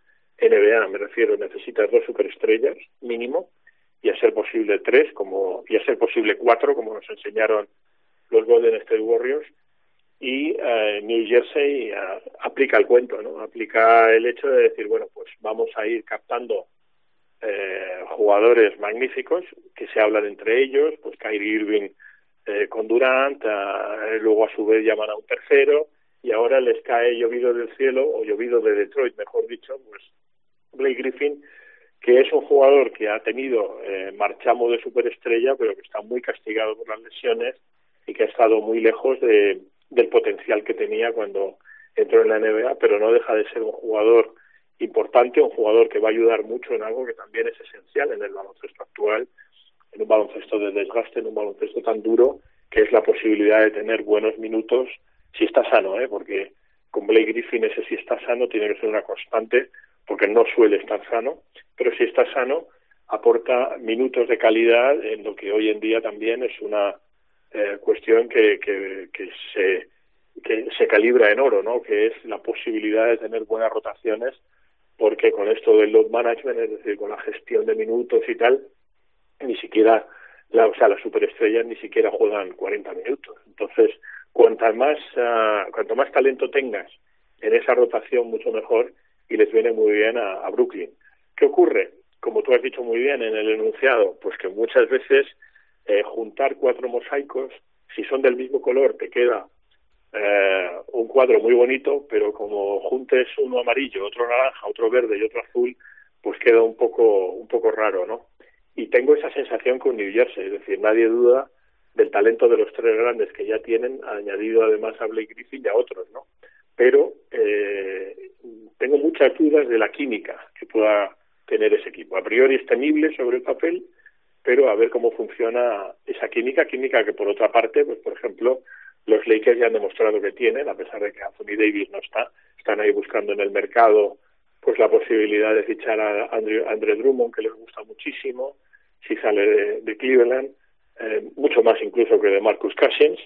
NBA me refiero, necesitas dos superestrellas mínimo y a ser posible tres, como y a ser posible cuatro, como nos enseñaron los Golden State Warriors y eh, New Jersey eh, aplica el cuento, ¿no? Aplica el hecho de decir, bueno, pues vamos a ir captando eh, jugadores magníficos que se hablan entre ellos, pues Kyrie Irving eh, con Durant, eh, luego a su vez llaman a un tercero y ahora les cae llovido del cielo o llovido de Detroit, mejor dicho, pues Blake Griffin, que es un jugador que ha tenido eh, marchamo de superestrella, pero que está muy castigado por las lesiones y que ha estado muy lejos de, del potencial que tenía cuando entró en la NBA, pero no deja de ser un jugador importante, un jugador que va a ayudar mucho en algo que también es esencial en el baloncesto actual, en un baloncesto de desgaste, en un baloncesto tan duro, que es la posibilidad de tener buenos minutos si está sano, ¿eh? porque con Blake Griffin ese si está sano tiene que ser una constante, porque no suele estar sano, pero si está sano aporta minutos de calidad en lo que hoy en día también es una eh, cuestión que, que, que se que se calibra en oro, ¿no? Que es la posibilidad de tener buenas rotaciones, porque con esto del load management, es decir, con la gestión de minutos y tal, ni siquiera, la, o sea, las superestrellas ni siquiera juegan 40 minutos. Entonces, cuanta más, uh, cuanto más talento tengas en esa rotación, mucho mejor, y les viene muy bien a, Brooklyn. ¿Qué ocurre? Como tú has dicho muy bien en el enunciado, pues que muchas veces eh, juntar cuatro mosaicos, si son del mismo color, te queda eh, un cuadro muy bonito, pero como juntes uno amarillo, otro naranja, otro verde y otro azul, pues queda un poco, un poco raro, ¿no? Y tengo esa sensación con New Jersey, es decir, nadie duda del talento de los tres grandes que ya tienen, añadido además a Blake Griffin y a otros, ¿no? Pero eh, tengo muchas dudas de la química que pueda tener ese equipo. A priori es temible sobre el papel, pero a ver cómo funciona esa química, química que por otra parte, pues por ejemplo, los Lakers ya han demostrado que tienen, a pesar de que Anthony Davis no está, están ahí buscando en el mercado pues la posibilidad de fichar a Andrew, Andre Drummond, que les gusta muchísimo, si sale de, de Cleveland, eh, mucho más incluso que de Marcus Cousins.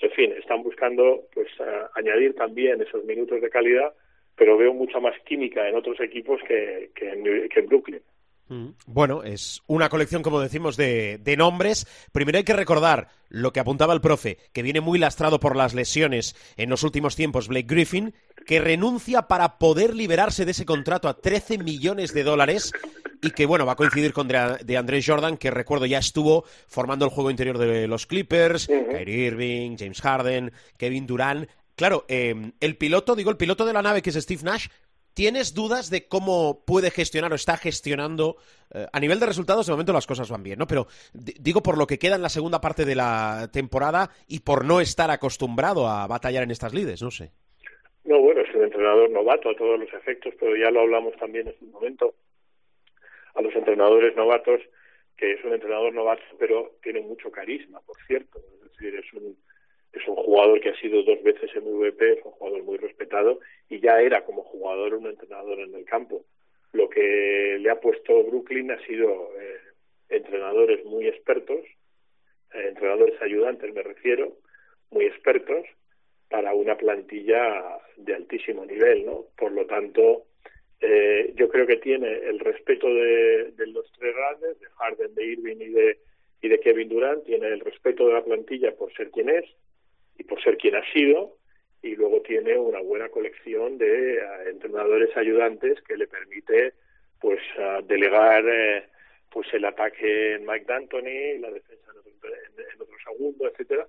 En fin, están buscando pues añadir también esos minutos de calidad, pero veo mucha más química en otros equipos que, que, en, que en Brooklyn. Bueno, es una colección, como decimos, de, de, nombres. Primero hay que recordar lo que apuntaba el profe, que viene muy lastrado por las lesiones en los últimos tiempos, Blake Griffin, que renuncia para poder liberarse de ese contrato a 13 millones de dólares y que, bueno, va a coincidir con de Andrés Jordan, que recuerdo ya estuvo formando el juego interior de los Clippers, uh -huh. Kyrie Irving, James Harden, Kevin Durant. Claro, eh, el piloto, digo, el piloto de la nave, que es Steve Nash, ¿Tienes dudas de cómo puede gestionar o está gestionando? Eh, a nivel de resultados, de momento las cosas van bien, ¿no? Pero digo por lo que queda en la segunda parte de la temporada y por no estar acostumbrado a batallar en estas lides, no sé. No, bueno, es un entrenador novato a todos los efectos, pero ya lo hablamos también en un momento. A los entrenadores novatos, que es un entrenador novato, pero tiene mucho carisma, por cierto. Es decir, es un es un jugador que ha sido dos veces MVP, es un jugador muy respetado y ya era como jugador un entrenador en el campo. Lo que le ha puesto Brooklyn ha sido eh, entrenadores muy expertos, eh, entrenadores ayudantes me refiero, muy expertos para una plantilla de altísimo nivel, ¿no? Por lo tanto, eh, yo creo que tiene el respeto de, de los tres grandes, de Harden, de Irving y de y de Kevin Durant, tiene el respeto de la plantilla por ser quien es, y por ser quien ha sido y luego tiene una buena colección de uh, entrenadores ayudantes que le permite pues uh, delegar eh, pues el ataque en Mike D'Antoni la defensa en otro, en otro segundo etcétera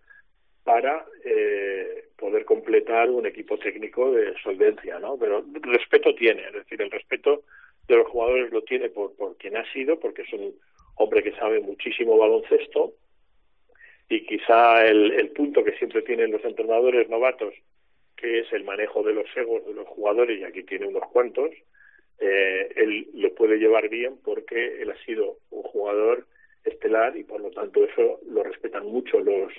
para eh, poder completar un equipo técnico de solvencia no pero respeto tiene es decir el respeto de los jugadores lo tiene por por quien ha sido porque es un hombre que sabe muchísimo baloncesto y quizá el, el punto que siempre tienen los entrenadores novatos, que es el manejo de los egos de los jugadores, y aquí tiene unos cuantos, eh, él lo puede llevar bien porque él ha sido un jugador estelar y por lo tanto eso lo respetan mucho los,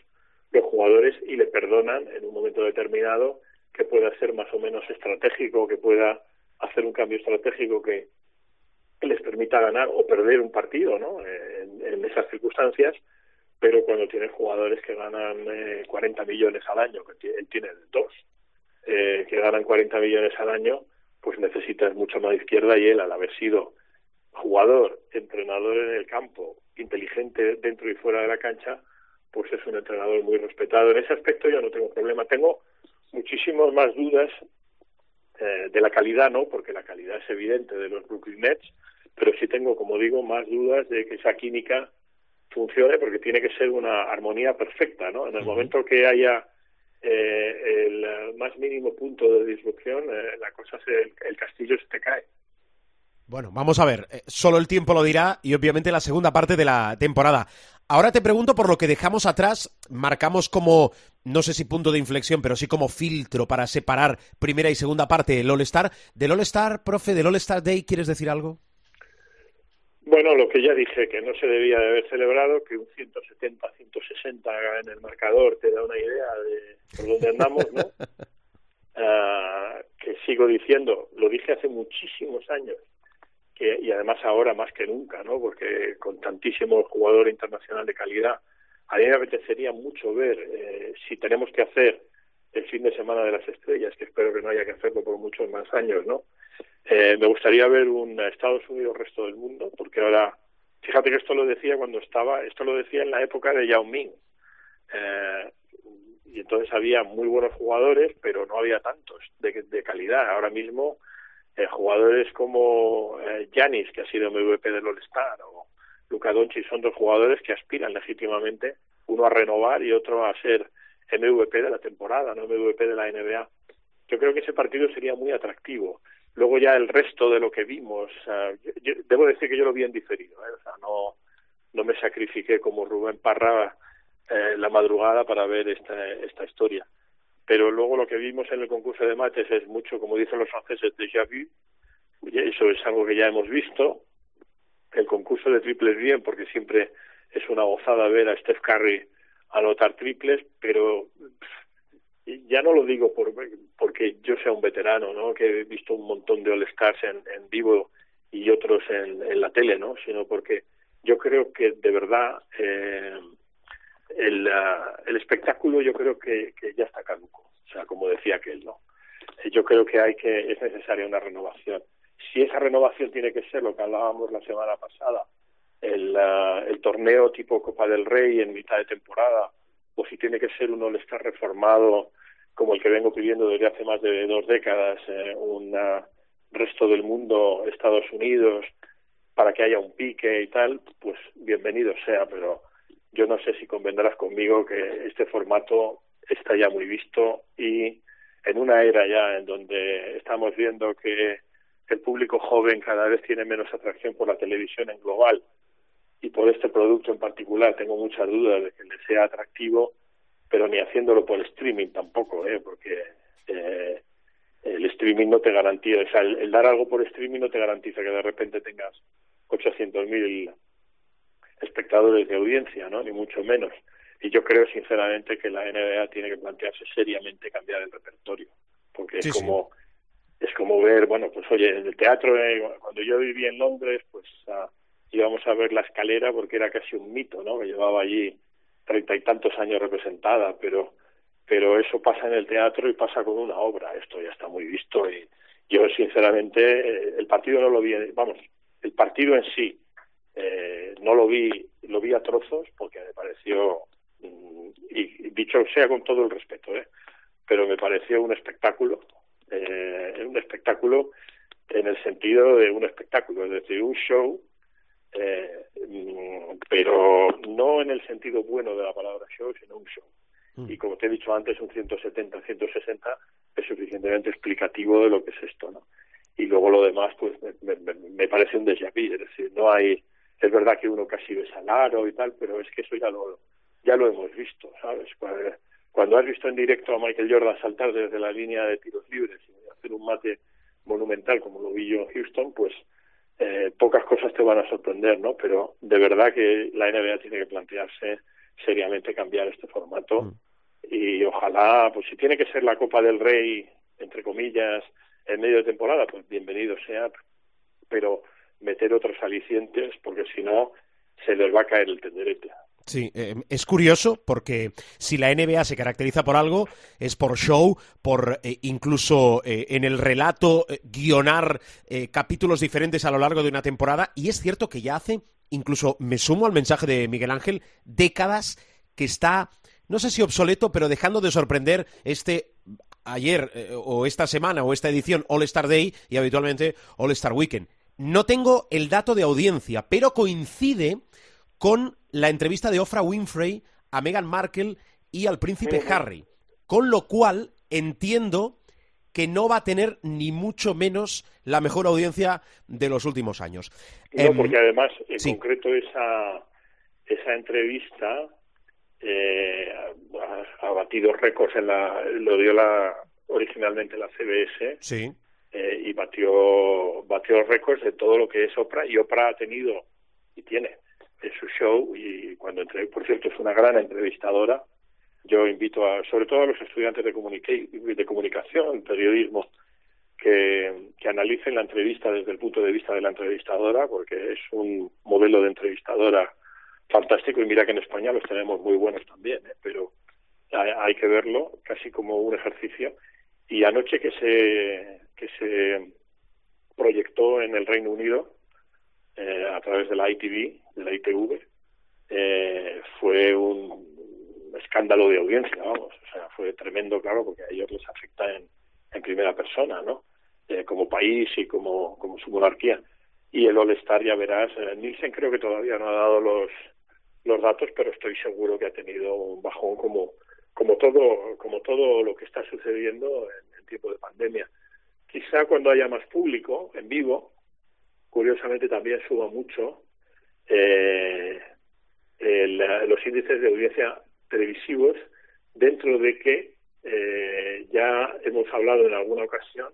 los jugadores y le perdonan en un momento determinado que pueda ser más o menos estratégico, que pueda hacer un cambio estratégico que les permita ganar o perder un partido ¿no? en, en esas circunstancias pero cuando tienes jugadores que ganan eh, 40 millones al año, que él tiene dos, eh, que ganan 40 millones al año, pues necesitas mucha más izquierda y él, al haber sido jugador, entrenador en el campo, inteligente dentro y fuera de la cancha, pues es un entrenador muy respetado. En ese aspecto yo no tengo problema. Tengo muchísimas más dudas eh, de la calidad, ¿no? Porque la calidad es evidente de los Brooklyn Nets, pero sí tengo, como digo, más dudas de que esa química funcione porque tiene que ser una armonía perfecta, ¿no? En el momento que haya eh, el más mínimo punto de disrupción, eh, la cosa se, el, el, castillo se te cae. Bueno, vamos a ver, eh, solo el tiempo lo dirá y obviamente la segunda parte de la temporada. Ahora te pregunto por lo que dejamos atrás, marcamos como no sé si punto de inflexión, pero sí como filtro para separar primera y segunda parte del All-Star. ¿Del All-Star, profe, del All-Star Day, quieres decir algo? Bueno, lo que ya dije, que no se debía de haber celebrado, que un 170-160 en el marcador te da una idea de por dónde andamos, ¿no? *laughs* Ah, que sigo diciendo, lo dije hace muchísimos años, que, y además ahora más que nunca, ¿no? Porque con tantísimo jugador internacional de calidad, a mí me apetecería mucho ver eh, si tenemos que hacer el fin de semana de las estrellas, que espero que no haya que hacerlo por muchos más años, ¿no? Eh, me gustaría ver un Estados Unidos resto del mundo, porque ahora, fíjate que esto lo decía cuando estaba, esto lo decía en la época de Yao Ming. Eh, y entonces había muy buenos jugadores, pero no había tantos de, de calidad. Ahora mismo, eh, jugadores como Janis, que ha sido MVP del All-Star, o Luka Doncic, son dos jugadores que aspiran legítimamente, uno a renovar y otro a ser MVP de la temporada, no MVP de la NBA. Yo creo que ese partido sería muy atractivo. Luego ya el resto de lo que vimos, debo decir que yo lo vi en diferido, ¿eh? o sea, no, no me sacrifiqué como Rubén Parra eh, la madrugada para ver esta, esta historia. Pero luego lo que vimos en el concurso de mates es mucho, como dicen los franceses, déjà vu, eso es algo que ya hemos visto. El concurso de triples bien, porque siempre es una gozada ver a Steph Curry anotar triples, pero ya no lo digo por, porque yo sea un veterano, ¿no? Que he visto un montón de All-Stars en, en, vivo y otros en, la tele, ¿no? Sino porque yo creo que de verdad eh, el, uh, el espectáculo yo creo que, ya está caduco. O sea, como decía aquel, ¿no? Yo creo que hay que, es necesaria una renovación. Si esa renovación tiene que ser lo que hablábamos la semana pasada, el, uh, el torneo tipo Copa del Rey en mitad de temporada, o si tiene que ser un All-Star reformado como el que vengo pidiendo desde hace más de dos décadas, eh, un resto del mundo, Estados Unidos, para que haya un pique y tal, pues bienvenido sea, pero yo no sé si convendrás conmigo que este formato está ya muy visto y en una era ya en donde estamos viendo que el público joven cada vez tiene menos atracción por la televisión en global y por este producto en particular tengo muchas dudas de que le sea atractivo, pero ni haciéndolo por streaming tampoco, ¿eh? porque eh, el streaming no te garantiza, o sea, el, el, dar algo por streaming no te garantiza que de repente tengas 800.000 espectadores de audiencia, ¿no? Ni mucho menos. Y yo creo sinceramente que la NBA tiene que plantearse seriamente cambiar el repertorio, porque es sí. como es como ver, bueno, pues oye, en el teatro, eh, cuando yo viví en Londres, pues ah, íbamos a ver la escalera porque era casi un mito, ¿no? Que llevaba allí treinta y tantos años representada, pero pero eso pasa en el teatro y pasa con una obra. Esto ya está muy visto y yo sinceramente eh, el partido no lo vi, vamos, el partido en sí eh, no lo vi, lo vi a trozos porque me pareció mm, y dicho sea con todo el respeto, ¿eh? pero me pareció un espectáculo, eh, un espectáculo en el sentido de un espectáculo, es decir, un show eh, pero no en el sentido bueno de la palabra show, sino un show. Mm. Y como te he dicho antes, un 170, 160 es suficientemente explicativo de lo que es esto, ¿no? Y luego lo demás, pues me, me, me parece un déjà vu, es decir, no hay, es verdad que uno casi ves al aro y tal, pero es que eso ya lo, ya lo hemos visto, ¿sabes? Cuando, cuando has visto en directo a Michael Jordan saltar desde la línea de tiros libres y hacer un mate monumental como lo vi yo en Houston, pues eh, pocas cosas te van a sorprender, ¿no? Pero de verdad que la NBA tiene que plantearse seriamente cambiar este formato mm. y ojalá, pues si tiene que ser la Copa del Rey, entre comillas, en medio de temporada, pues bienvenido sea, pero meter otros alicientes porque si no se les va a caer el tenderete. Sí, eh, es curioso porque si la NBA se caracteriza por algo es por show, por eh, incluso eh, en el relato eh, guionar capítulos diferentes a lo largo de una temporada y es cierto que ya hace, incluso me sumo al mensaje de Miguel Ángel, décadas que está, no sé si obsoleto, pero dejando de sorprender este ayer o esta semana o esta edición All Star Day y habitualmente All Star Weekend. No tengo el dato de audiencia, pero coincide con la entrevista de Oprah Winfrey a Meghan Markle y al príncipe. Harry. Con lo cual entiendo que no va a tener ni mucho menos la mejor audiencia de los últimos años. No, Em, porque además, en sí. concreto, esa, esa entrevista eh, ha, batido récords en la, lo dio la originalmente la CBS Sí. eh, y batió batió récords de todo lo que es Oprah y Oprah ha tenido y tiene en su show y cuando entre por cierto es una gran entrevistadora yo invito a sobre todo a los estudiantes de, comunica- de comunicación periodismo que, que analicen la entrevista desde el punto de vista de la entrevistadora porque es un modelo de entrevistadora fantástico y mira que en España los tenemos muy buenos también ¿eh? pero hay, que verlo casi como un ejercicio y anoche que se que se proyectó en el Reino Unido eh, a través de la ITV, de la ITV, eh, fue un escándalo de audiencia, vamos, o sea, fue tremendo, claro, porque a ellos les afecta en, en primera persona, ¿no? Eh, como país y como, como su monarquía. Y el All-Star, ya verás, eh, Nielsen creo que todavía no ha dado los, los datos, pero estoy seguro que ha tenido un bajón como, como todo, como todo lo que está sucediendo en, en tiempo de pandemia. Quizá cuando haya más público en vivo, curiosamente también suba mucho eh, el, los índices de audiencia televisivos dentro de que eh, ya hemos hablado en alguna ocasión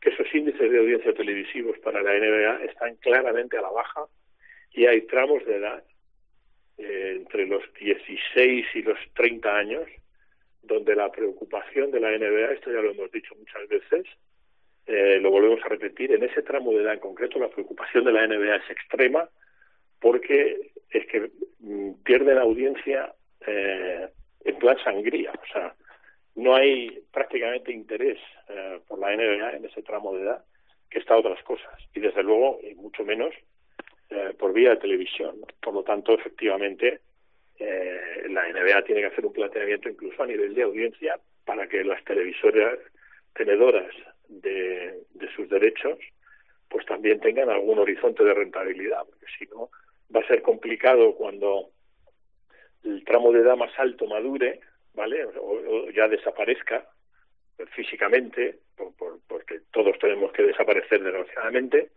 que esos índices de audiencia televisivos para la NBA están claramente a la baja y hay tramos de edad eh, entre los 16 y los 30 años donde la preocupación de la NBA, esto ya lo hemos dicho muchas veces, eh, lo volvemos a repetir, en ese tramo de edad en concreto la preocupación de la NBA es extrema porque es que mm, pierden audiencia eh, en plan sangría, o sea, no hay prácticamente interés eh, por la NBA en ese tramo de edad que está otras cosas y desde luego y mucho menos eh, por vía de televisión. Por lo tanto, efectivamente, la NBA tiene que hacer un planteamiento incluso a nivel de audiencia para que las televisoras tenedoras de, de sus derechos pues también tengan algún horizonte de rentabilidad, porque si no va a ser complicado cuando el tramo de edad más alto madure, ¿vale? O, ya desaparezca físicamente, por, porque todos tenemos que desaparecer desgraciadamente,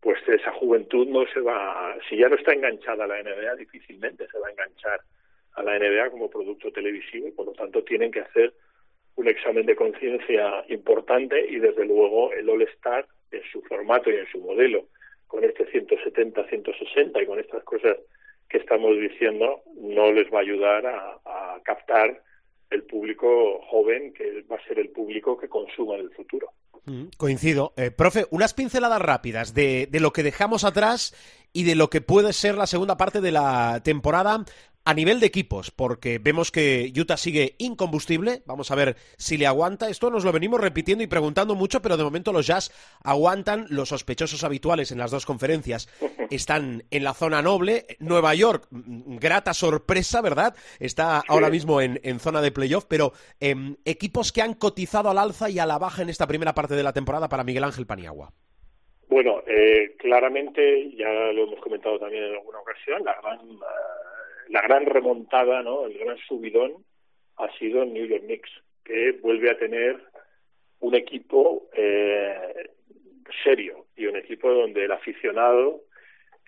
pues esa juventud no se va, si ya no está enganchada a la NBA, difícilmente se va a enganchar a la NBA como producto televisivo y por lo tanto tienen que hacer un examen de conciencia importante y desde luego el All Star en su formato y en su modelo, con este 170, 160 y con estas cosas que estamos diciendo, no les va a ayudar a, captar el público joven, que va a ser el público que consuma en el futuro. Mm, coincido. Eh, profe, unas pinceladas rápidas de, de lo que dejamos atrás y de lo que puede ser la segunda parte de la temporada a nivel de equipos, porque vemos que Utah sigue incombustible. Vamos a ver si le aguanta. Esto nos lo venimos repitiendo y preguntando mucho, pero de momento los Jazz aguantan. Los sospechosos habituales en las dos conferencias *laughs* están en la zona noble. Nueva York, mm, grata sorpresa, ¿verdad? Está ahora mismo en, en zona de playoff, pero eh, equipos que han cotizado al alza y a la baja en esta primera parte de la temporada para Miguel Ángel Paniagua. Bueno, eh, claramente, ya lo hemos comentado también en alguna ocasión, la gran, uh, la gran remontada, ¿no? el gran subidón ha sido el New York Knicks, que vuelve a tener un equipo eh, serio y un equipo donde el aficionado,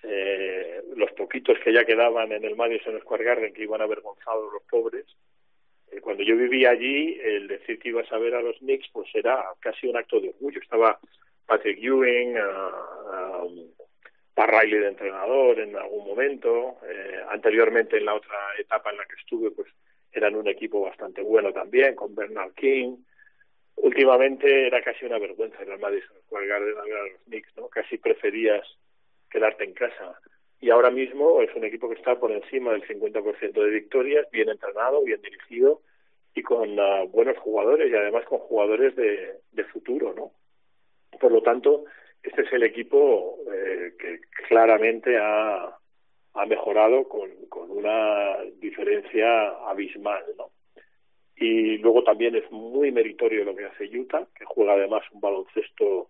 eh, los poquitos que ya quedaban en el Madison Square Garden, que iban avergonzados los pobres, eh, cuando yo vivía allí, el decir que ibas a ver a los Knicks, pues era casi un acto de orgullo. Estaba Patrick Ewing, uh, um, Pat Riley de entrenador en algún momento. Eh, anteriormente, en la otra etapa en la que estuve, pues eran un equipo bastante bueno también, con Bernard King. Últimamente era casi una vergüenza al Madison Square Garden a los Knicks, ¿no? Casi preferías quedarte en casa. Y ahora mismo es un equipo que está por encima del 50% de victorias, bien entrenado, bien dirigido y con uh, buenos jugadores y además con jugadores de, de futuro, ¿no? Por lo tanto, este es el equipo eh, que claramente ha, ha mejorado con, con, una diferencia abismal, ¿no? Y luego también es muy meritorio lo que hace Utah, que juega además un baloncesto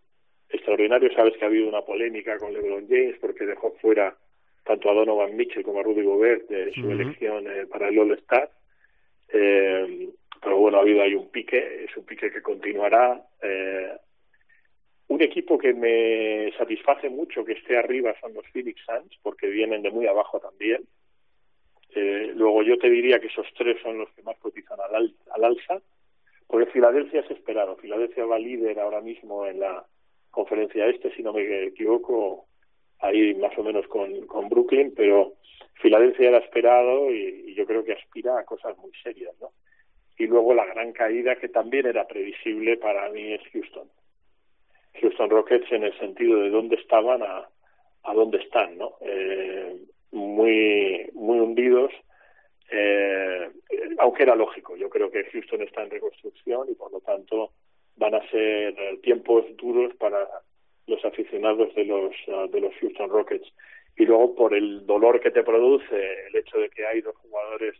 extraordinario. Sabes que ha habido una polémica con LeBron James porque dejó fuera tanto a Donovan Mitchell como a Rudy Gobert de su uh -huh. elección eh, para el All-Star. Eh, pero bueno, ha habido ahí un pique, es un pique que continuará. Eh, un equipo que me satisface mucho que esté arriba son los Phoenix Suns, porque vienen de muy abajo también. Eh, luego yo te diría que esos tres son los que más cotizan al, al, al alza, porque Filadelfia es esperado. Filadelfia va líder ahora mismo en la conferencia este, si no me equivoco, ahí más o menos con, con Brooklyn, pero Filadelfia era esperado y, y, yo creo que aspira a cosas muy serias, ¿no? Y luego la gran caída que también era previsible para mí es Houston. Houston Rockets en el sentido de dónde estaban a, a dónde están, ¿no? Eh, muy, muy hundidos, eh, aunque era lógico. Yo creo que Houston está en reconstrucción y por lo tanto van a ser tiempos duros para los aficionados de los uh, de los Houston Rockets y luego por el dolor que te produce el hecho de que hay dos jugadores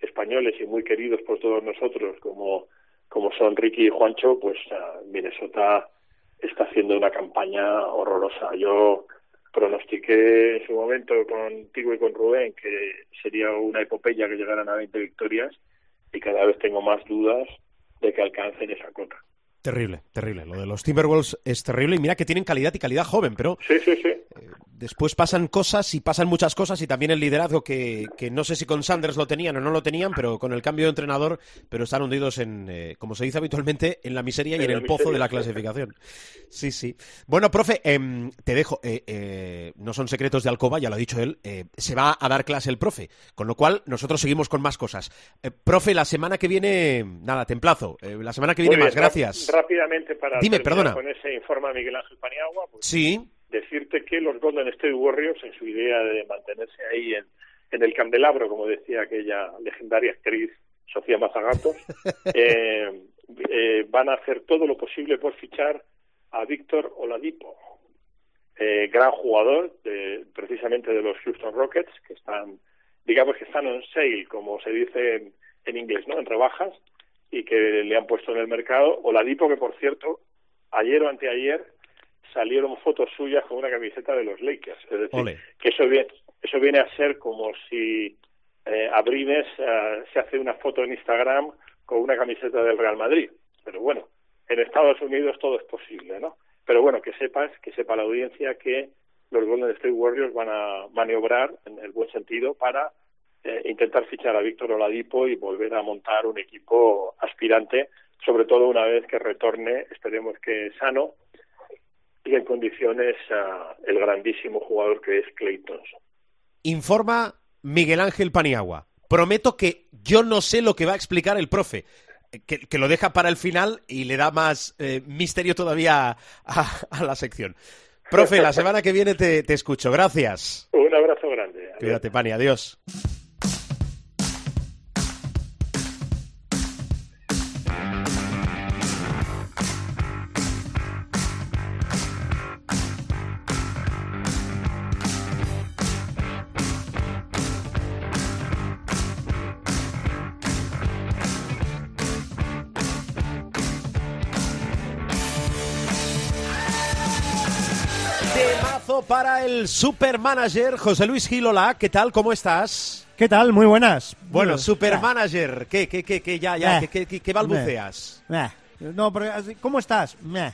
españoles y muy queridos por todos nosotros como como son Ricky y Juancho pues uh, Minnesota está haciendo una campaña horrorosa yo pronostiqué en su momento contigo y con Rubén que sería una epopeya que llegaran a 20 victorias y cada vez tengo más dudas de que alcancen esa cota. Terrible, terrible. Lo de los Timberwolves es terrible y mira que tienen calidad y calidad joven, pero sí, sí, sí. Eh, después pasan cosas y pasan muchas cosas y también el liderazgo que, que, no sé si con Sanders lo tenían o no lo tenían, pero con el cambio de entrenador, pero están hundidos en, eh, como se dice habitualmente, en la miseria y en, el pozo de la clasificación. Sí, sí. Bueno, profe, eh, te dejo. Eh, no son secretos de Alcoba, ya lo ha dicho él. eh, se va a dar clase el profe, con lo cual nosotros seguimos con más cosas. Eh, profe, la semana que viene, nada, templazo. Eh, la semana que viene más, gracias. Rápidamente para Dime, perdona. con ese informe a Miguel Ángel Paniagua, pues Sí, decirte que los Golden State Warriors, en su idea de mantenerse ahí en, en el candelabro, como decía aquella legendaria actriz Sofía Mazagatos, *laughs* eh, eh, van a hacer todo lo posible por fichar a Víctor Oladipo, eh, gran jugador de, precisamente de los Houston Rockets, que están, digamos que están on sale, como se dice en, en inglés, ¿no? En rebajas, y que le han puesto en el mercado. Oladipo, que por cierto, ayer o anteayer salieron fotos suyas con una camiseta de los Lakers. Es decir, Ole. que eso viene, eso viene a ser como si eh, Abrines eh, se hace una foto en Instagram con una camiseta del Real Madrid. Pero bueno, en Estados Unidos todo es posible, ¿no? Pero bueno, que sepas, que sepa la audiencia que los Golden State Warriors van a maniobrar en el buen sentido para eh, intentar fichar a Víctor Oladipo y volver a montar un equipo aspirante, sobre todo una vez que retorne, esperemos que sano y en condiciones uh, el grandísimo jugador que es Clay Thompson. Informa Miguel Ángel Paniagua. Prometo que yo no sé lo que va a explicar el profe. Que, que lo deja para el final y le da más eh, misterio todavía a, a, a, la sección. Profe, la semana que viene te, te escucho. Gracias. *laughs* Un abrazo grande. Cuídate, Pani. Adiós. El supermanager José Luis Gil, hola, ¿qué tal? ¿Cómo estás? ¿Qué tal? Muy buenas. Bueno, supermanager, ¿qué, qué, qué, qué, ya, ya, ¿qué, qué, qué balbuceas? Meh. No, pero, ¿cómo estás? Meh.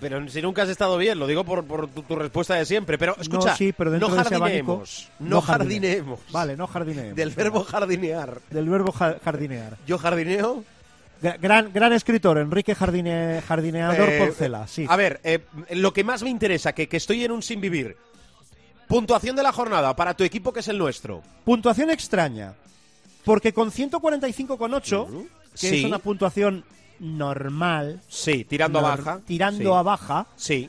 Pero si nunca has estado bien, lo digo por, por tu, tu, respuesta de siempre. Pero escucha, no, sí, pero no jardineemos. No, no jardineemos. Vale, no jardineemos. Del verbo jardinear. Del verbo jardinear. ¿Yo jardineo? Gran, gran escritor, Enrique Jardine, Jardineador eh, Porcela, sí. A ver, eh, lo que más me interesa, que, que estoy en un sin vivir. Puntuación de la jornada para tu equipo que es el nuestro. Puntuación extraña. Porque con 145,8, uh -huh. que sí. es una puntuación normal. Sí, tirando a baja. Tirando sí. a baja. Sí.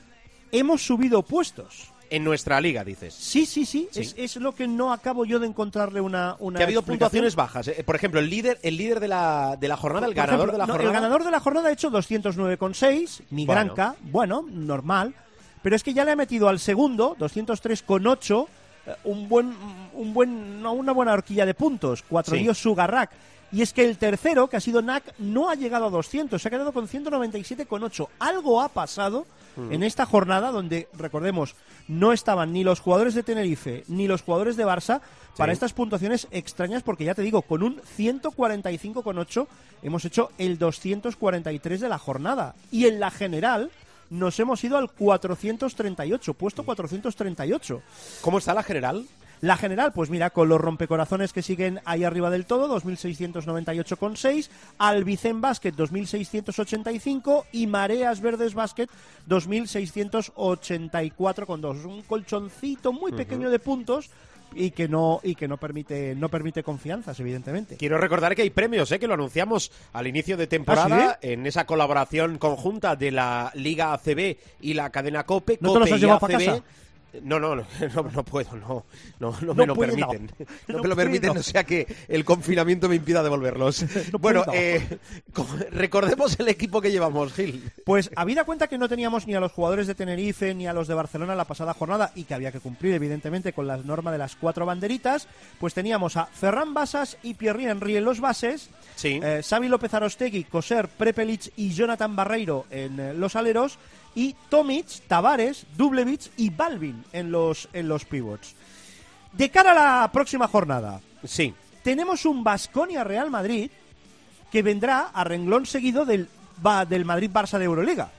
Hemos subido puestos. En nuestra liga, dices. Sí, sí, sí. sí. Es, es, lo que no acabo yo de encontrarle una. una que ha habido puntuaciones bajas. Eh. Por ejemplo, el líder, el líder de la, de la jornada, el Por ganador ejemplo, de la no, jornada. El ganador de la jornada ha hecho 209,6. Migranca, bueno. bueno, normal. Pero es que ya le ha metido al segundo, 203,8, eh, un buen, un buen, una buena horquilla de puntos. Cuatro sí. Sugarrak. Y es que el tercero, que ha sido NAC, no ha llegado a 200, se ha quedado con 197,8. Algo ha pasado mm. en esta jornada donde, recordemos, no estaban ni los jugadores de Tenerife ni los jugadores de Barça sí. para estas puntuaciones extrañas, porque ya te digo, con un 145,8 hemos hecho el 243 de la jornada. Y en la general nos hemos ido al 438, puesto 438. ¿Cómo está la general? La general, pues mira, con los rompecorazones que siguen ahí arriba del todo, 2.698,6, Albicén Basket 2.685 y Mareas Verdes Basket 2.684,2. Un colchoncito muy pequeño de puntos y que no y que no permite no permite confianzas evidentemente Quiero recordar que hay premios, ¿eh? que lo anunciamos al inicio de temporada ¿Ah, en esa colaboración conjunta de la Liga ACB y la cadena COPE. ¿No te los COPE has y llevado para ACB. casa? No, no, no, *laughs* no, no puedo, no, no, no No me lo permiten. *laughs* No, No me lo permiten, puedo. o sea que el confinamiento me impida devolverlos. *laughs* bueno, eh, co- recordemos el equipo que llevamos, Gil. Pues habida cuenta que no teníamos ni a los jugadores de Tenerife ni a los de Barcelona la pasada jornada y que había que cumplir evidentemente con la norma de las cuatro banderitas, pues teníamos a Ferran Basas y Pierre Henry en los bases, Sí. eh, Xavi López Arostegui, Coser, Prepelic y Jonathan Barreiro en eh, los aleros y Tomic, Tavares, Dublevich y Balvin en los, en los pivots. De cara a la próxima jornada, Sí. tenemos un Basconia Real Madrid que vendrá a renglón seguido del, va- del Madrid-Barça de Euroliga.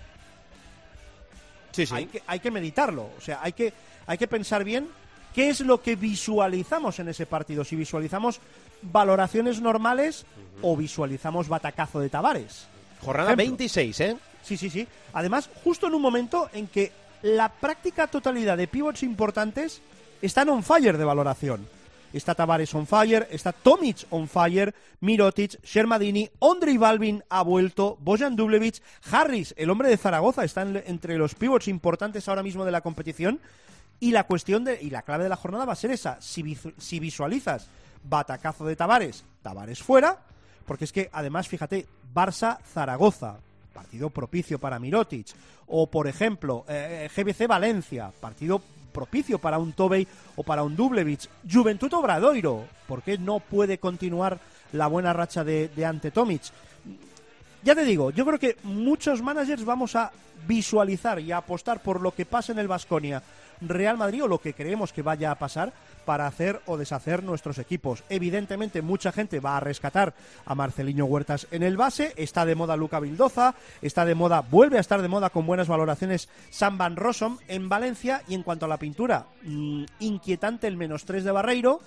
Sí, sí. Hay, que, hay que meditarlo, o sea, hay que, hay que pensar bien qué es lo que visualizamos en ese partido. Si visualizamos valoraciones normales o visualizamos batacazo de Tavares. Jornada Ejemplo. 26, ¿eh? Sí, sí, sí. Además, justo en un momento en que la práctica totalidad de pivots importantes están on fire de valoración. Está Tavares on fire, está Tomic on fire, Mirotic, Shermadini, Ondrej Balvin ha vuelto, Bojan Dublevich, Harris, el hombre de Zaragoza, está en- entre los pivots importantes ahora mismo de la competición. Y la cuestión de, y la clave de la jornada va a ser esa. Si, si visualizas batacazo de Tavares, Tavares fuera, porque es que además, fíjate, Barça-Zaragoza, partido propicio para Mirotic. O, por ejemplo, eh, GBC Valencia, partido propicio para un Tobey o para un Dublevich. Juventud Obradoiro, ¿por qué no puede continuar la buena racha de, de Ante Tomic? Ya te digo, yo creo que muchos managers vamos a visualizar y a apostar por lo que pasa en el Vasconia Real Madrid o lo que creemos que vaya a pasar para hacer o deshacer nuestros equipos. Evidentemente, mucha gente va a rescatar a Marceliño Huertas en el base. Está de moda Luca Vildoza, está de moda, vuelve a estar de moda con buenas valoraciones Sam Van Rossum en Valencia. Y en cuanto a la pintura, mm, inquietante el menos 3 de Barreiro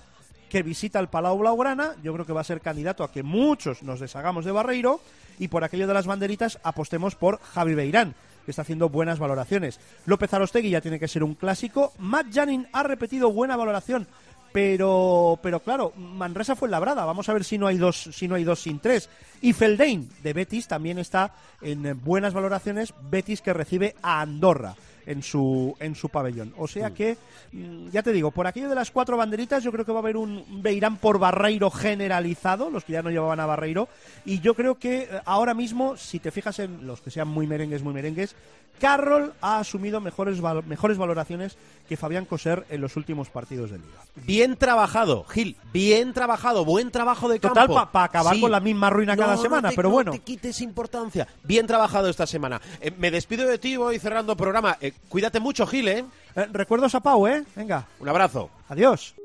que visita el Palau Blaugrana. Yo creo que va a ser candidato a que muchos nos deshagamos de Barreiro y por aquello de las banderitas apostemos por Javi Beirán, que está haciendo buenas valoraciones. López Arostegui ya tiene que ser un clásico. Matt Janin ha repetido buena valoración. Pero, pero claro, Manresa fue labrada. Vamos a ver si no hay dos, si no hay dos sin tres. Y Feldain de Betis también está en buenas valoraciones. Betis que recibe a Andorra en su en su pabellón. O sea que, mm, ya te digo, por aquello de las cuatro banderitas, yo creo que va a haber un Beirán por Barreiro generalizado, los que ya no llevaban a Barreiro. Y yo creo que eh, ahora mismo, si te fijas en los que sean muy merengues, muy merengues, Carroll ha asumido mejores, val- mejores valoraciones que Fabián Coser en los últimos partidos de liga. Bien trabajado, Gil, bien trabajado, buen trabajo de Total, campo. pa- pa acabar Sí. con la misma ruina cada No, semana, no te- pero no bueno. te quites importancia. Bien trabajado esta semana. Eh, me despido de ti, voy cerrando programa. Eh, cuídate mucho, Gil, ¿eh? Eh, recuerdos a Pau, ¿eh? Venga, Un abrazo. adiós.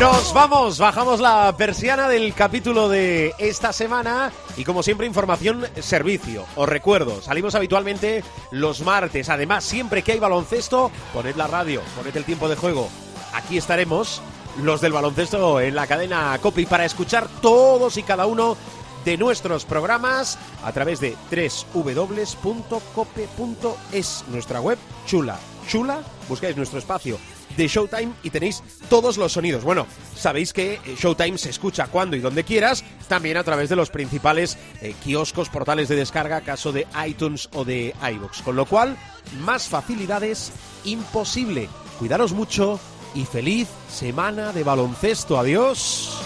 Nos vamos, bajamos la persiana del capítulo de esta semana y como siempre información, servicio. Os recuerdo, salimos habitualmente los martes. Además, siempre que hay baloncesto, poned la radio, poned el tiempo de juego. Aquí estaremos los del baloncesto en la cadena Copy para escuchar todos y cada uno de nuestros programas a través de www.cope.es, nuestra web chula, chula, buscáis nuestro espacio de Showtime y tenéis todos los sonidos. Bueno, sabéis que eh, Showtime se escucha cuando y donde quieras, también a través de los principales eh, kioscos, portales de descarga, caso de iTunes o de iVoox. Con lo cual, más facilidades imposible. Cuidaros mucho y feliz semana de baloncesto. Adiós.